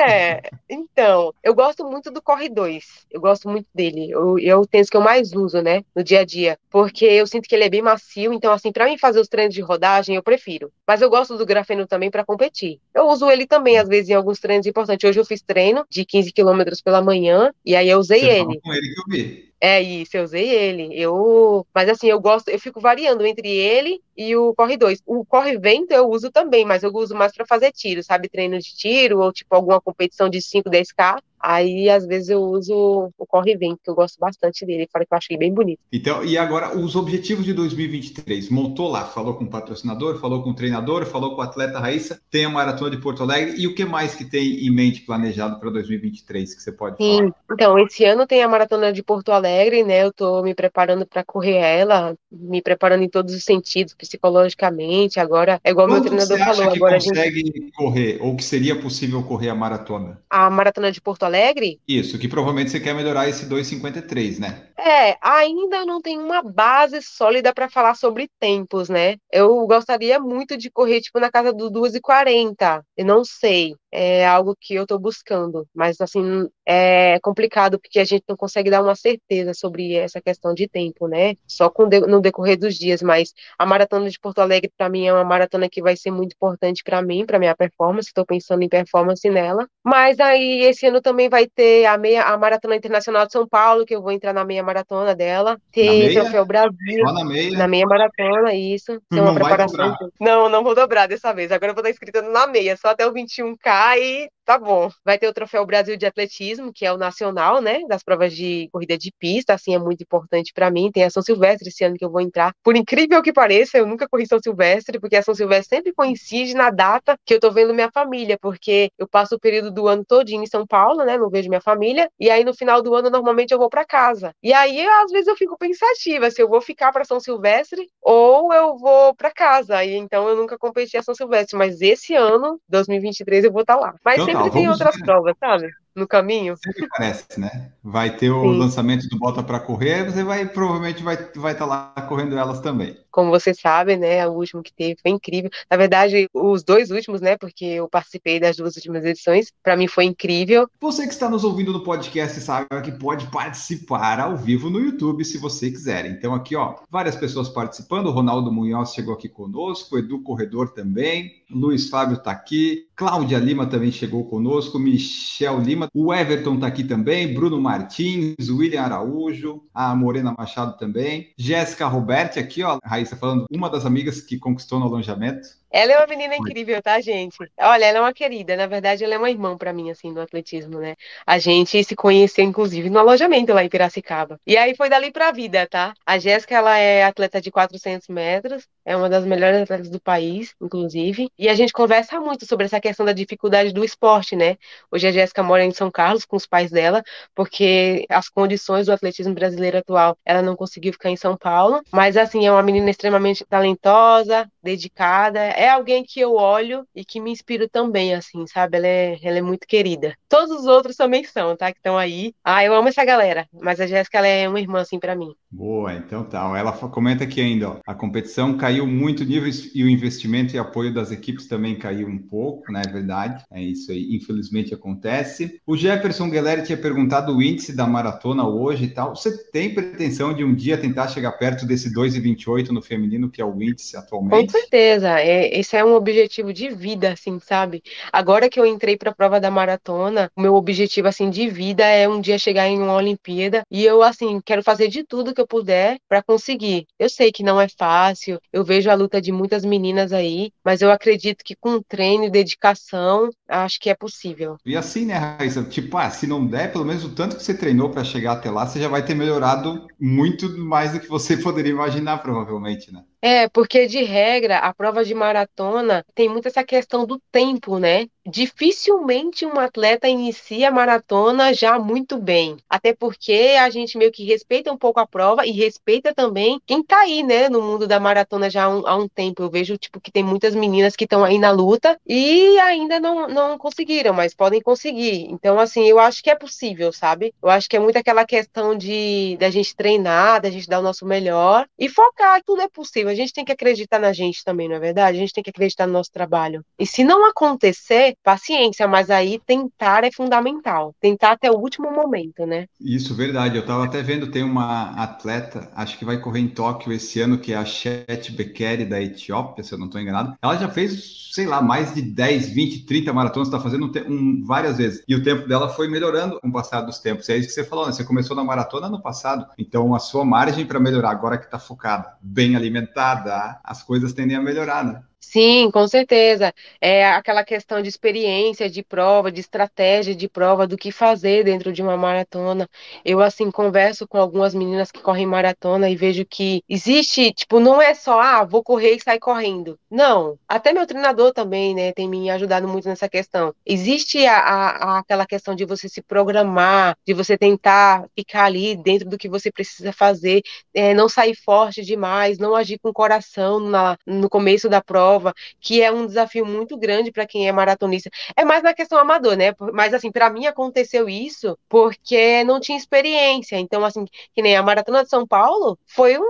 É, então, eu gosto muito do Corre 2. Eu gosto muito dele. Eu, eu tênis que eu mais uso, né, no dia a dia. Porque eu sinto que ele é bem macio. Então, assim, para mim fazer os treinos de rodagem, eu prefiro. Mas eu gosto do grafeno também para competir. Eu uso ele também, às vezes, em alguns treinos importantes. Hoje eu fiz treino de 15 quilômetros pela manhã. E aí eu usei você ele. Com ele que eu vi. É isso, eu usei ele. Eu, mas assim, eu gosto, eu fico variando entre ele e o corre 2. O corre vento eu uso também, mas eu uso mais para fazer tiro, sabe, treino de tiro ou tipo alguma competição de 5, 10k. Aí, às vezes, eu uso o Corre Vem, que eu gosto bastante dele. Falei que eu achei bem bonito. Então, e agora, os objetivos de 2023? Montou lá, falou com o patrocinador, falou com o treinador, falou com o atleta Raíssa, tem a Maratona de Porto Alegre. E o que mais que tem em mente planejado para 2023 que você pode Sim. falar? Então, esse ano tem a Maratona de Porto Alegre, né? Eu tô me preparando para correr ela, me preparando em todos os sentidos, psicologicamente. Agora, é igual Quando meu treinador você falou. Acha que agora consegue gente... correr, ou que seria possível correr a maratona? A Maratona de Porto Alegre? Isso, que provavelmente você quer melhorar esse 2,53, né? É, ainda não tem uma base sólida para falar sobre tempos, né? Eu gostaria muito de correr, tipo, na casa do 2,40. Eu não sei é algo que eu estou buscando, mas assim é complicado porque a gente não consegue dar uma certeza sobre essa questão de tempo, né? Só com de, no decorrer dos dias, mas a maratona de Porto Alegre para mim é uma maratona que vai ser muito importante para mim, para minha performance. Estou pensando em performance nela. Mas aí esse ano também vai ter a meia a maratona internacional de São Paulo que eu vou entrar na meia maratona dela. Ter troféu Brasil na meia. na meia maratona isso. Ter uma preparação. Não, não vou dobrar dessa vez. Agora eu vou estar inscrita na meia, só até o 21k aí tá bom. Vai ter o Troféu Brasil de Atletismo, que é o nacional, né, das provas de corrida de pista, assim, é muito importante para mim. Tem a São Silvestre esse ano que eu vou entrar. Por incrível que pareça, eu nunca corri São Silvestre, porque a São Silvestre sempre coincide na data que eu tô vendo minha família, porque eu passo o período do ano todinho em São Paulo, né, não vejo minha família, e aí no final do ano normalmente eu vou para casa. E aí às vezes eu fico pensativa se eu vou ficar para São Silvestre ou eu vou para casa. E então eu nunca competi a São Silvestre, mas esse ano, 2023, eu vou estar tá lá. Mas então, sempre tem outras provas, sabe? No caminho. Sempre parece, né? Vai ter o Sim. lançamento do Bota para Correr, você vai provavelmente vai estar vai tá lá correndo elas também. Como você sabe, né? O último que teve foi incrível. Na verdade, os dois últimos, né? Porque eu participei das duas últimas edições, para mim foi incrível. Você que está nos ouvindo no podcast sabe que pode participar ao vivo no YouTube se você quiser. Então aqui, ó, várias pessoas participando. O Ronaldo Munhoz chegou aqui conosco, o Edu Corredor também, Luiz Fábio está aqui, Cláudia Lima também chegou conosco, Michel Lima o Everton está aqui também, Bruno Martins, William Araújo, a Morena Machado também, Jéssica Roberti aqui, ó, Raíssa falando, uma das amigas que conquistou no alongamento. Ela é uma menina incrível, tá, gente? Olha, ela é uma querida. Na verdade, ela é uma irmã para mim, assim, no atletismo, né? A gente se conheceu, inclusive, no alojamento lá em Piracicaba. E aí foi dali pra vida, tá? A Jéssica, ela é atleta de 400 metros, é uma das melhores atletas do país, inclusive. E a gente conversa muito sobre essa questão da dificuldade do esporte, né? Hoje a Jéssica mora em São Carlos com os pais dela, porque as condições do atletismo brasileiro atual, ela não conseguiu ficar em São Paulo. Mas, assim, é uma menina extremamente talentosa, dedicada. É alguém que eu olho e que me inspiro também, assim, sabe? Ela é, ela é muito querida. Todos os outros também são, tá? Que estão aí. Ah, eu amo essa galera. Mas a Jéssica, ela é uma irmã, assim, para mim. Boa, então tá. Ela comenta aqui ainda, ó, a competição caiu muito nível e o investimento e apoio das equipes também caiu um pouco, né? É verdade. É isso aí, infelizmente acontece. O Jefferson Guilherme tinha perguntado o índice da maratona hoje e tal. Você tem pretensão de um dia tentar chegar perto desse 2,28 no feminino, que é o índice atualmente? Com certeza. É, esse é um objetivo de vida, assim, sabe? Agora que eu entrei para a prova da maratona, o meu objetivo, assim, de vida é um dia chegar em uma Olimpíada e eu, assim, quero fazer de tudo que eu puder para conseguir. Eu sei que não é fácil, eu vejo a luta de muitas meninas aí, mas eu acredito que com treino e dedicação, acho que é possível. E assim, né, Raíssa? Tipo, ah, se não der, pelo menos o tanto que você treinou para chegar até lá, você já vai ter melhorado muito mais do que você poderia imaginar, provavelmente, né? É, porque de regra, a prova de maratona tem muito essa questão do tempo, né? Dificilmente um atleta inicia a maratona já muito bem. Até porque a gente meio que respeita um pouco a prova e respeita também quem tá aí, né, no mundo da maratona já há um, há um tempo. Eu vejo, tipo, que tem muitas meninas que estão aí na luta e ainda não, não conseguiram, mas podem conseguir. Então, assim, eu acho que é possível, sabe? Eu acho que é muito aquela questão de da gente treinar, da gente dar o nosso melhor e focar, tudo é possível a gente tem que acreditar na gente também, não é verdade? A gente tem que acreditar no nosso trabalho. E se não acontecer, paciência, mas aí tentar é fundamental. Tentar até o último momento, né? Isso, verdade. Eu estava até vendo, tem uma atleta, acho que vai correr em Tóquio esse ano, que é a Chet Bekele, da Etiópia, se eu não estou enganado. Ela já fez, sei lá, mais de 10, 20, 30 maratonas, está fazendo um, várias vezes. E o tempo dela foi melhorando com o passar dos tempos. É isso que você falou, né? Você começou na maratona no passado, então a sua margem para melhorar, agora que está focada, bem alimentada, as coisas tendem a melhorar, né? Sim, com certeza. É aquela questão de experiência, de prova, de estratégia de prova, do que fazer dentro de uma maratona. Eu, assim, converso com algumas meninas que correm maratona e vejo que existe, tipo, não é só, ah, vou correr e sair correndo. Não. Até meu treinador também, né, tem me ajudado muito nessa questão. Existe a, a, aquela questão de você se programar, de você tentar ficar ali dentro do que você precisa fazer, é, não sair forte demais, não agir com coração na, no começo da prova prova, que é um desafio muito grande para quem é maratonista. É mais na questão amador, né? Mas assim, para mim aconteceu isso porque não tinha experiência. Então, assim, que nem a maratona de São Paulo foi um,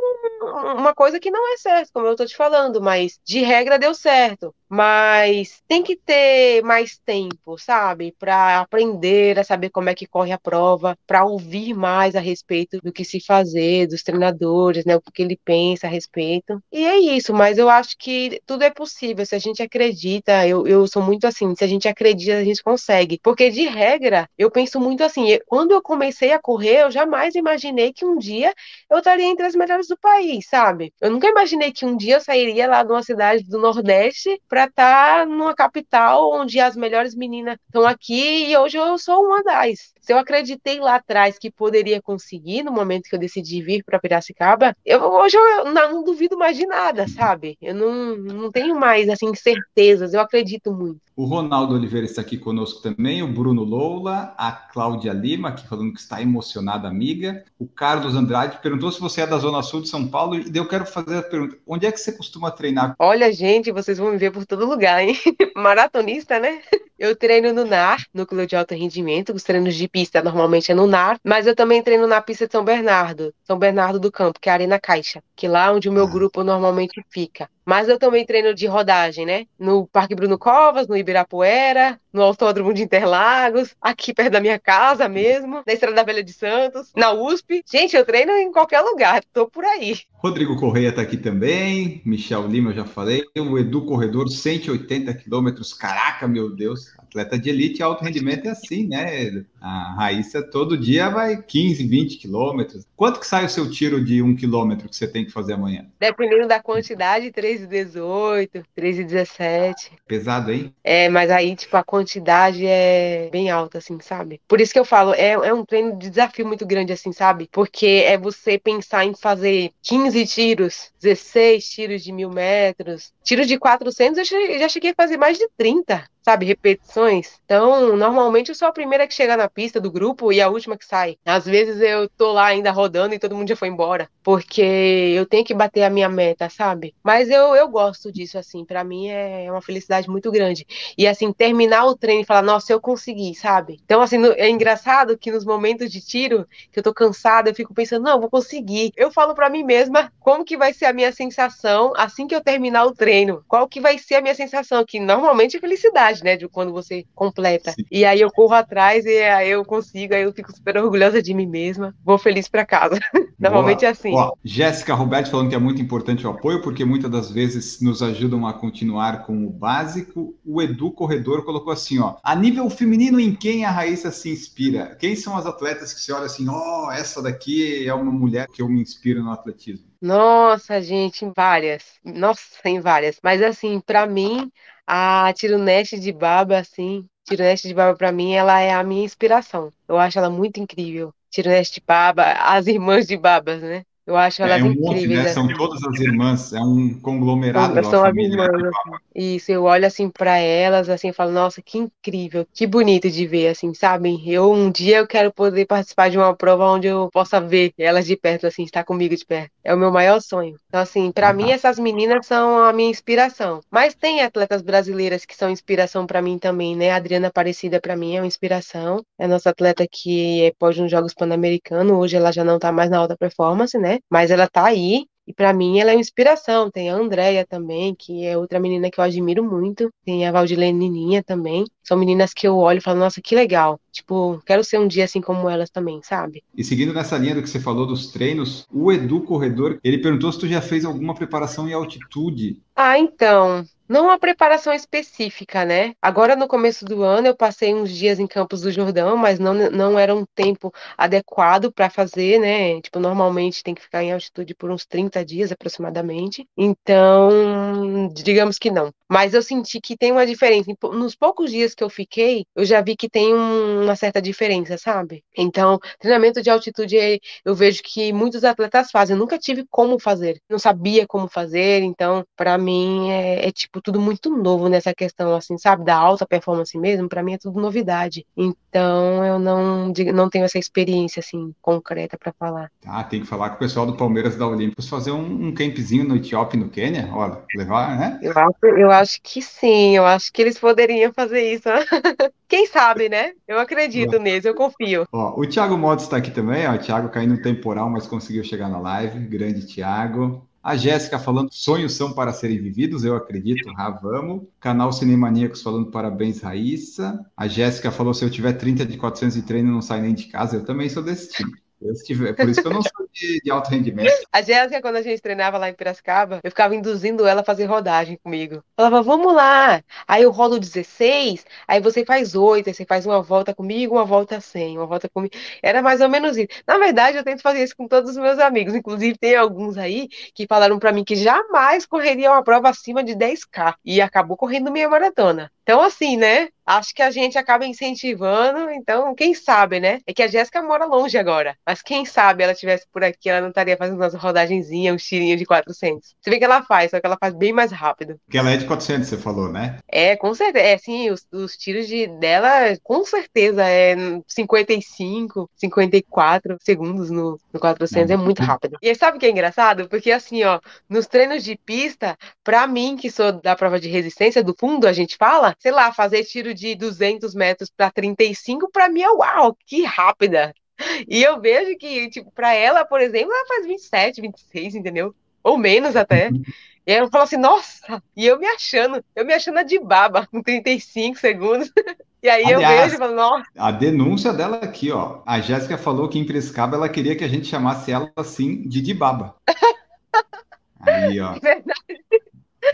uma coisa que não é certo, como eu tô te falando, mas de regra deu certo mas tem que ter mais tempo, sabe, para aprender a saber como é que corre a prova, para ouvir mais a respeito do que se fazer, dos treinadores, né, o que ele pensa a respeito. E é isso, mas eu acho que tudo é possível, se a gente acredita, eu, eu sou muito assim, se a gente acredita, a gente consegue. Porque de regra, eu penso muito assim, quando eu comecei a correr, eu jamais imaginei que um dia eu estaria entre as melhores do país, sabe? Eu nunca imaginei que um dia eu sairia lá de uma cidade do Nordeste para estar tá numa capital onde as melhores meninas estão aqui e hoje eu sou uma das. Se eu acreditei lá atrás que poderia conseguir no momento que eu decidi vir para Piracicaba, eu, hoje eu não, não, duvido mais de nada, sabe? Eu não, não tenho mais assim certezas, eu acredito muito. O Ronaldo Oliveira está aqui conosco também, o Bruno Loula, a Cláudia Lima, aqui falando que está emocionada, amiga. O Carlos Andrade perguntou se você é da Zona Sul de São Paulo, e eu quero fazer a pergunta: onde é que você costuma treinar? Olha, gente, vocês vão me ver por todo lugar, hein? Maratonista, né? Eu treino no NAR, Núcleo de Alto Rendimento, os treinos de pista normalmente é no NAR, mas eu também treino na pista de São Bernardo, São Bernardo do Campo, que é a Arena Caixa, que é lá onde o meu ah. grupo normalmente fica. Mas eu também treino de rodagem, né? No Parque Bruno Covas, no Ibirapuera, no Autódromo de Interlagos, aqui perto da minha casa mesmo, na Estrada Velha de Santos, na USP. Gente, eu treino em qualquer lugar, tô por aí. Rodrigo Correia tá aqui também, Michel Lima, eu já falei, o Edu Corredor, 180 quilômetros, caraca, meu Deus, Instagram. Atleta de elite alto rendimento é assim, né? A Raíssa todo dia vai 15, 20 quilômetros. Quanto que sai o seu tiro de um quilômetro que você tem que fazer amanhã? Dependendo da quantidade, 3 3,18, 3,17. Pesado, hein? É, mas aí, tipo, a quantidade é bem alta, assim, sabe? Por isso que eu falo, é, é um treino de desafio muito grande, assim, sabe? Porque é você pensar em fazer 15 tiros, 16 tiros de mil metros, tiros de 400, eu já cheguei a fazer mais de 30 sabe, Então, normalmente eu sou a primeira que chega na pista do grupo e a última que sai. Às vezes eu tô lá ainda rodando e todo mundo já foi embora, porque eu tenho que bater a minha meta, sabe? Mas eu, eu gosto disso, assim, para mim é uma felicidade muito grande. E, assim, terminar o treino e falar, nossa, eu consegui, sabe? Então, assim, é engraçado que nos momentos de tiro, que eu tô cansada, eu fico pensando, não, vou conseguir. Eu falo para mim mesma como que vai ser a minha sensação assim que eu terminar o treino. Qual que vai ser a minha sensação? Que normalmente é felicidade né? De quando você completa. Sim. E aí eu corro atrás e aí eu consigo, aí eu fico super orgulhosa de mim mesma. Vou feliz para casa. Normalmente é assim. Ó, Jéssica Roberto falando que é muito importante o apoio, porque muitas das vezes nos ajudam a continuar com o básico. O Edu Corredor colocou assim, ó. A nível feminino, em quem a Raíssa se inspira? Quem são as atletas que você olha assim, ó, oh, essa daqui é uma mulher que eu me inspiro no atletismo? Nossa, gente, em várias. Nossa, em várias. Mas assim, para mim, a Tiruneste de Baba, assim, Tiruneste de Baba para mim, ela é a minha inspiração. Eu acho ela muito incrível. Tiruneste de Baba, as irmãs de Babas, né? Eu acho elas é, é um incríveis. Monte, né? São assim. todas as irmãs, é um conglomerado. São as irmãs. Assim. Isso, eu olho assim para elas, assim, falo, nossa, que incrível, que bonito de ver, assim, sabe? Eu um dia eu quero poder participar de uma prova onde eu possa ver elas de perto, assim, estar comigo de perto. É o meu maior sonho. Então, assim, para mim essas meninas são a minha inspiração. Mas tem atletas brasileiras que são inspiração para mim também, né? A Adriana Aparecida para mim é uma inspiração. É nossa atleta que é pós nos Jogos Pan-Americanos. Hoje ela já não tá mais na alta performance, né? Mas ela tá aí e para mim ela é uma inspiração. Tem a Andrea também, que é outra menina que eu admiro muito. Tem a Valdilene Nininha também. São meninas que eu olho e falo, nossa, que legal. Tipo, quero ser um dia assim como elas também, sabe? E seguindo nessa linha do que você falou dos treinos, o Edu Corredor, ele perguntou se tu já fez alguma preparação em altitude. Ah, então, não uma preparação específica, né? Agora, no começo do ano, eu passei uns dias em Campos do Jordão, mas não, não era um tempo adequado para fazer, né? Tipo, normalmente tem que ficar em altitude por uns 30 dias aproximadamente. Então, digamos que não. Mas eu senti que tem uma diferença. Nos poucos dias que eu fiquei, eu já vi que tem uma certa diferença, sabe? Então, treinamento de altitude, eu vejo que muitos atletas fazem. Eu nunca tive como fazer, não sabia como fazer. Então, para mim, é, é tipo tipo, tudo muito novo nessa questão, assim, sabe? Da alta performance mesmo, para mim é tudo novidade. Então, eu não, não tenho essa experiência, assim, concreta para falar. Ah, tem que falar com o pessoal do Palmeiras da Olímpicos fazer um, um campzinho no Etiópia no Quênia, olha, levar, né? Eu acho, eu acho que sim, eu acho que eles poderiam fazer isso. Quem sabe, né? Eu acredito nisso, eu confio. Ó, o Thiago Motos está aqui também, ó, o Thiago caindo no temporal, mas conseguiu chegar na live, grande Thiago. A Jéssica falando sonhos são para serem vividos, eu acredito, ah, vamos. Canal Cinemaníacos falando parabéns, Raíssa. A Jéssica falou: se eu tiver 30 de 400 de treino, não sai nem de casa. Eu também sou desse time. É por isso que eu não sou de, de alto rendimento. A Jéssica, quando a gente treinava lá em Piracicaba, eu ficava induzindo ela a fazer rodagem comigo. Falava, vamos lá. Aí eu rodo 16, aí você faz 8, aí você faz uma volta comigo, uma volta sem, uma volta comigo. Era mais ou menos isso. Na verdade, eu tento fazer isso com todos os meus amigos. Inclusive, tem alguns aí que falaram para mim que jamais correria uma prova acima de 10K. E acabou correndo meia maratona. Então, assim, né? Acho que a gente acaba incentivando. Então, quem sabe, né? É que a Jéssica mora longe agora. Mas quem sabe ela estivesse por aqui, ela não estaria fazendo umas rodagenzinhas, uns tirinhos de 400. Você vê que ela faz, só que ela faz bem mais rápido. Que ela é de 400, você falou, né? É, com certeza. É, sim, os, os tiros de, dela, com certeza, é 55, 54 segundos no, no 400. Não. É muito rápido. E sabe o que é engraçado? Porque, assim, ó, nos treinos de pista, pra mim, que sou da prova de resistência, do fundo, a gente fala, sei lá, fazer tiro de 200 metros para 35, para mim é uau, que rápida. E eu vejo que, tipo, para ela, por exemplo, ela faz 27, 26, entendeu? Ou menos até. E aí eu falo assim, nossa, e eu me achando, eu me achando de baba, com 35 segundos. E aí Aliás, eu vejo e falo, nossa. A denúncia dela aqui, ó. A Jéssica falou que em Prescaba ela queria que a gente chamasse ela assim de Dibaba. aí, ó. Verdade.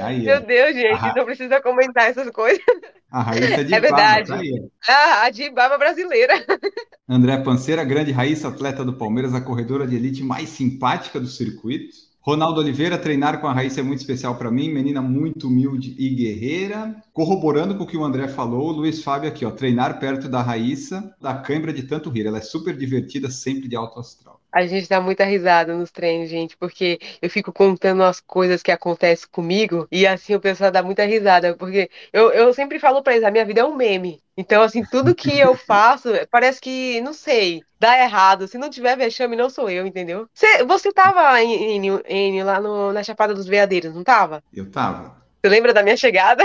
Aí, Meu Deus, gente, não precisa comentar essas coisas. A Raíssa é de É verdade. Tá ah, a de Baba brasileira. André Panceira, grande Raíssa, atleta do Palmeiras, a corredora de elite mais simpática do circuito. Ronaldo Oliveira, treinar com a Raíssa é muito especial para mim, menina muito humilde e guerreira. Corroborando com o que o André falou, o Luiz Fábio aqui, ó, treinar perto da Raíssa, da cãibra de tanto rir. Ela é super divertida, sempre de alto astral. A gente dá muita risada nos treinos, gente, porque eu fico contando as coisas que acontecem comigo e assim o pessoal dá muita risada, porque eu, eu sempre falo pra eles, a minha vida é um meme. Então, assim, tudo que eu faço parece que, não sei, dá errado. Se não tiver vexame, não sou eu, entendeu? Você, você tava, em, em, em, lá no, na Chapada dos Veadeiros, não tava? Eu tava. Você lembra da minha chegada?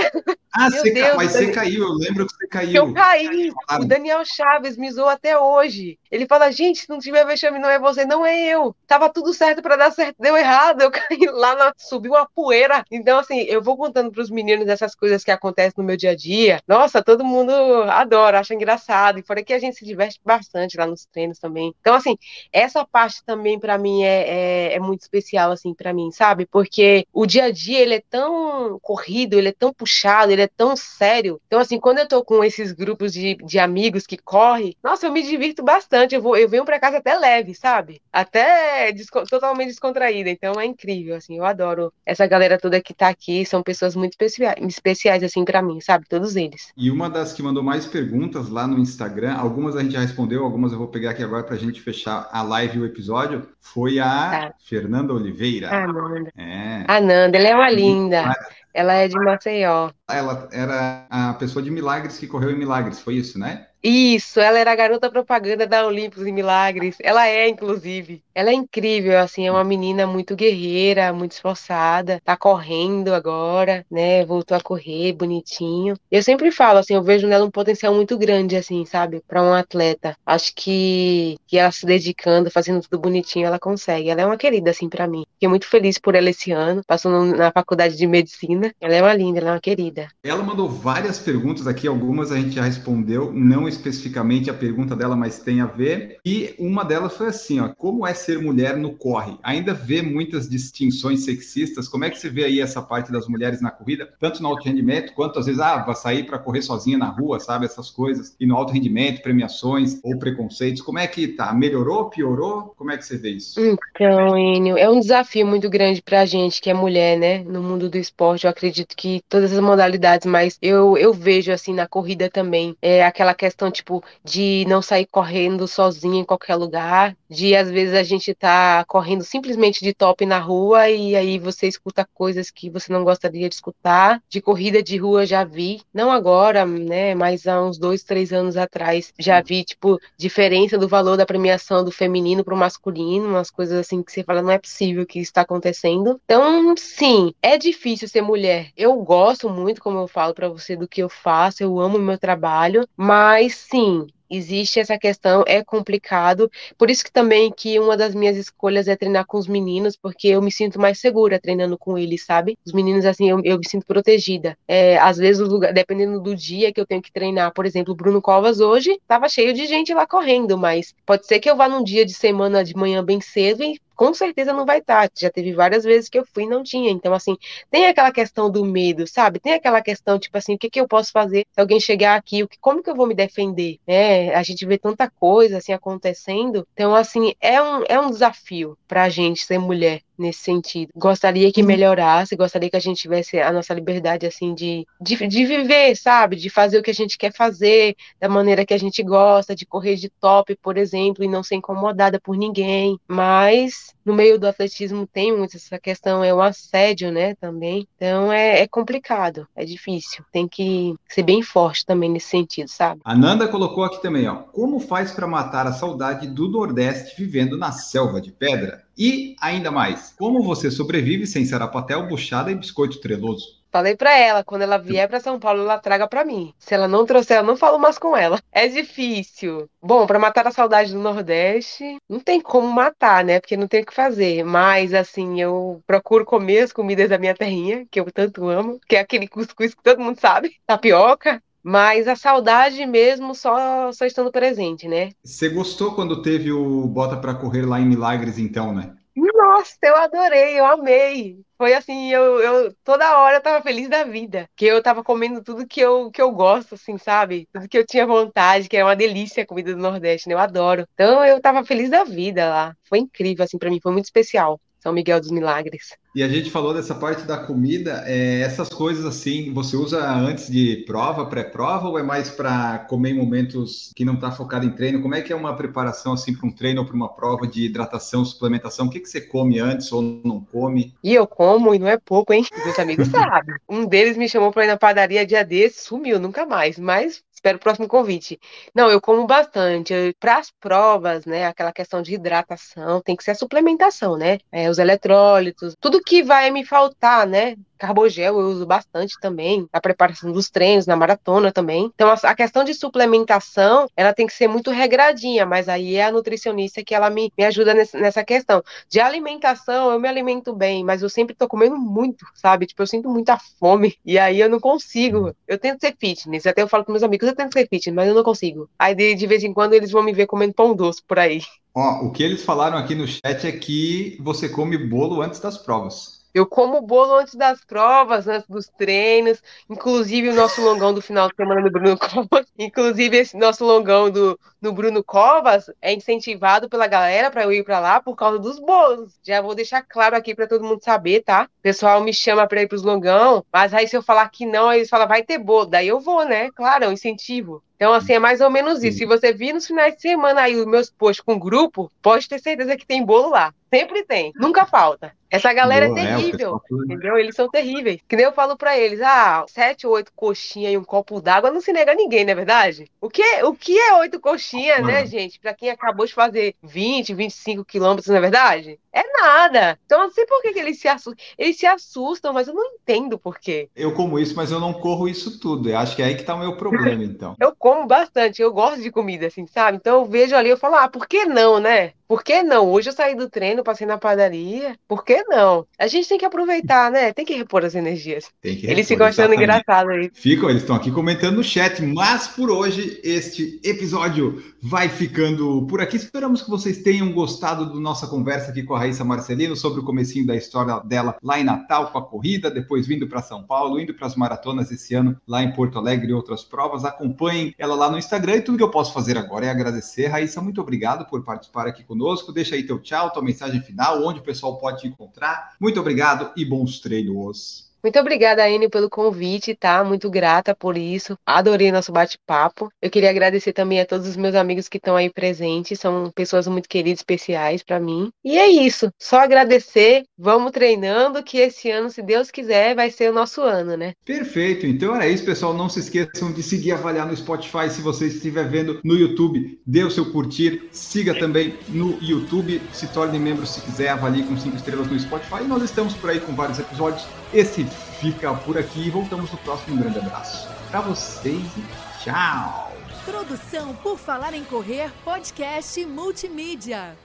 Ah, você Deus, mas você caiu, eu lembro que você caiu. Eu caí. O Daniel Chaves me zoou até hoje. Ele fala, gente, se não tiver vexame, não é você, não é eu. Tava tudo certo para dar certo, deu errado. Eu caí lá, na... subiu uma poeira. Então, assim, eu vou contando pros meninos essas coisas que acontecem no meu dia a dia. Nossa, todo mundo adora, acha engraçado. E fora que a gente se diverte bastante lá nos treinos também. Então, assim, essa parte também para mim é, é, é, muito especial, assim, para mim, sabe? Porque o dia a dia, ele é tão corrido, ele é tão puxado, ele é tão sério. Então, assim, quando eu tô com esses grupos de, de amigos que correm, nossa, eu me divirto bastante. Eu, vou, eu venho para casa até leve, sabe? Até desco totalmente descontraída. Então, é incrível, assim, eu adoro essa galera toda que tá aqui. São pessoas muito especiais, especiais assim, para mim, sabe? Todos eles. E uma das que mandou mais perguntas lá no Instagram, algumas a gente já respondeu, algumas eu vou pegar aqui agora pra gente fechar a live e o episódio, foi a tá. Fernanda Oliveira. A Nanda. É. A Nanda, ela é uma linda. Ela é de Maceió. Ela era a pessoa de milagres que correu em milagres, foi isso, né? Isso, ela era a garota propaganda da Olympus e Milagres. Ela é, inclusive. Ela é incrível, assim, é uma menina muito guerreira, muito esforçada, tá correndo agora, né? Voltou a correr bonitinho. Eu sempre falo, assim, eu vejo nela um potencial muito grande, assim, sabe, para um atleta. Acho que, que ela se dedicando, fazendo tudo bonitinho, ela consegue. Ela é uma querida, assim, para mim. Fiquei muito feliz por ela esse ano, passando na faculdade de medicina. Ela é uma linda, ela é uma querida. Ela mandou várias perguntas aqui, algumas a gente já respondeu, não especificamente a pergunta dela, mas tem a ver. E uma delas foi assim, ó, como é ser mulher no corre? Ainda vê muitas distinções sexistas. Como é que você vê aí essa parte das mulheres na corrida, tanto no alto rendimento quanto às vezes ah, vai sair para correr sozinha na rua, sabe essas coisas? E no alto rendimento, premiações ou preconceitos. Como é que tá? Melhorou, piorou? Como é que você vê isso? Então, Enio, é um desafio muito grande para a gente que é mulher, né? No mundo do esporte, eu acredito que todas as modalidades, mas eu, eu vejo assim na corrida também, é aquela questão questão, tipo, de não sair correndo sozinha em qualquer lugar, de às vezes a gente tá correndo simplesmente de top na rua e aí você escuta coisas que você não gostaria de escutar. De corrida de rua já vi, não agora, né, mas há uns dois, três anos atrás, já vi, tipo, diferença do valor da premiação do feminino pro masculino, umas coisas assim que você fala, não é possível que isso está acontecendo. Então, sim, é difícil ser mulher. Eu gosto muito, como eu falo para você, do que eu faço, eu amo meu trabalho, mas sim, existe essa questão, é complicado. Por isso que também que uma das minhas escolhas é treinar com os meninos, porque eu me sinto mais segura treinando com eles, sabe? Os meninos, assim, eu, eu me sinto protegida. É, às vezes, dependendo do dia que eu tenho que treinar, por exemplo, o Bruno Covas hoje estava cheio de gente lá correndo, mas pode ser que eu vá num dia de semana de manhã bem cedo e com certeza não vai estar. Já teve várias vezes que eu fui e não tinha. Então, assim, tem aquela questão do medo, sabe? Tem aquela questão, tipo assim, o que, que eu posso fazer se alguém chegar aqui? Como que eu vou me defender? É, a gente vê tanta coisa, assim, acontecendo. Então, assim, é um, é um desafio pra gente ser mulher nesse sentido. Gostaria que uhum. melhorasse, gostaria que a gente tivesse a nossa liberdade, assim, de, de, de, viver, sabe? De fazer o que a gente quer fazer, da maneira que a gente gosta, de correr de top, por exemplo, e não ser incomodada por ninguém. Mas no meio do atletismo tem muito essa questão, é o assédio, né, também. Então é, é complicado, é difícil. Tem que ser bem forte também nesse sentido, sabe? A Nanda colocou aqui também, ó. Como faz para matar a saudade do Nordeste vivendo na selva de pedra? E ainda mais, como você sobrevive sem sarapatel, buchada e biscoito treloso? Falei para ela, quando ela vier para São Paulo, ela traga para mim. Se ela não trouxer, eu não falo mais com ela. É difícil. Bom, para matar a saudade do Nordeste, não tem como matar, né? Porque não tem o que fazer. Mas, assim, eu procuro comer as comidas da minha terrinha, que eu tanto amo, que é aquele cuscuz que todo mundo sabe, tapioca. Mas a saudade mesmo só, só estando presente, né? Você gostou quando teve o Bota para Correr lá em Milagres, então, né? Nossa, eu adorei, eu amei. Foi assim, eu, eu toda hora eu tava feliz da vida, que eu tava comendo tudo que eu, que eu gosto, assim, sabe? Tudo que eu tinha vontade, que é uma delícia a comida do Nordeste, né? Eu adoro. Então eu tava feliz da vida lá. Foi incrível, assim, para mim, foi muito especial. São Miguel dos Milagres. E a gente falou dessa parte da comida, é, essas coisas assim, você usa antes de prova, pré-prova, ou é mais para comer em momentos que não está focado em treino? Como é que é uma preparação assim para um treino ou para uma prova de hidratação, suplementação? O que, que você come antes ou não come? E eu como, e não é pouco, hein? Meus amigos sabem. Um deles me chamou para ir na padaria dia desse, sumiu, nunca mais. Mas espero o próximo convite. Não, eu como bastante. Para as provas, né, aquela questão de hidratação, tem que ser a suplementação, né? É, os eletrólitos, tudo que vai me faltar, né? Carbogel eu uso bastante também, na preparação dos treinos, na maratona também. Então, a, questão de suplementação, ela tem que ser muito regradinha, mas aí é a nutricionista que ela me, me ajuda nessa, nessa questão. De alimentação, eu me alimento bem, mas eu sempre tô comendo muito, sabe? Tipo, eu sinto muita fome, e aí eu não consigo. Eu tento ser fitness, até eu falo com meus amigos, eu tento ser fitness, mas eu não consigo. Aí, de, de vez em quando, eles vão me ver comendo pão doce por aí. Ó, o que eles falaram aqui no chat é que você come bolo antes das provas. Eu como bolo antes das provas, antes dos treinos, inclusive o nosso longão do final de semana do Bruno Covas. Inclusive, esse nosso longão do, do Bruno Covas é incentivado pela galera para eu ir para lá por causa dos bolos. Já vou deixar claro aqui para todo mundo saber, tá? O pessoal me chama para ir pros longão, mas aí se eu falar que não, eles falam, vai ter bolo. Daí eu vou, né? Claro, é um incentivo. Então, assim, é mais ou menos isso. Se você vir nos finais de semana aí os meus posts com grupo, pode ter certeza que tem bolo lá. Sempre tem, nunca falta. Essa galera Boa, é terrível, é, entendeu? Eles são terríveis. Que nem eu falo pra eles, ah, sete ou oito coxinhas e um copo d'água não se nega a ninguém, não é verdade? O que, o que é oito coxinhas, né, gente? Pra quem acabou de fazer 20, 25 quilômetros, não é verdade? É nada. Então, eu não sei por que, que eles se assustam. Eles se assustam, mas eu não entendo por quê. Eu como isso, mas eu não corro isso tudo. Eu acho que é aí que tá o meu problema, então. eu como bastante, eu gosto de comida, assim, sabe? Então eu vejo ali, eu falo, ah, por que não, né? Por que não? Hoje eu saí do treino, passei na padaria. Por que não? A gente tem que aproveitar, né? Tem que repor as energias. Repor, eles ficam achando engraçado aí. Ficam, eles estão aqui comentando no chat. Mas por hoje, este episódio vai ficando por aqui. Esperamos que vocês tenham gostado da nossa conversa aqui com a Raíssa Marcelino sobre o comecinho da história dela lá em Natal com a corrida, depois vindo para São Paulo, indo para as maratonas esse ano lá em Porto Alegre e outras provas. Acompanhem ela lá no Instagram e tudo que eu posso fazer agora é agradecer. Raíssa, muito obrigado por participar aqui conosco conosco. Deixa aí teu tchau, tua mensagem final, onde o pessoal pode te encontrar. Muito obrigado e bons treinos. Muito obrigada, Anne, pelo convite, tá? Muito grata por isso. Adorei nosso bate-papo. Eu queria agradecer também a todos os meus amigos que estão aí presentes. São pessoas muito queridas, especiais para mim. E é isso. Só agradecer. Vamos treinando, que esse ano, se Deus quiser, vai ser o nosso ano, né? Perfeito. Então era isso, pessoal. Não se esqueçam de seguir avaliar no Spotify. Se você estiver vendo no YouTube, dê o seu curtir. Siga também no YouTube. Se torne membro se quiser. Avalie com cinco estrelas no Spotify. E nós estamos por aí com vários episódios. Esse fica por aqui e voltamos no próximo. Um grande abraço para vocês e tchau! Produção por Falar em Correr, podcast multimídia.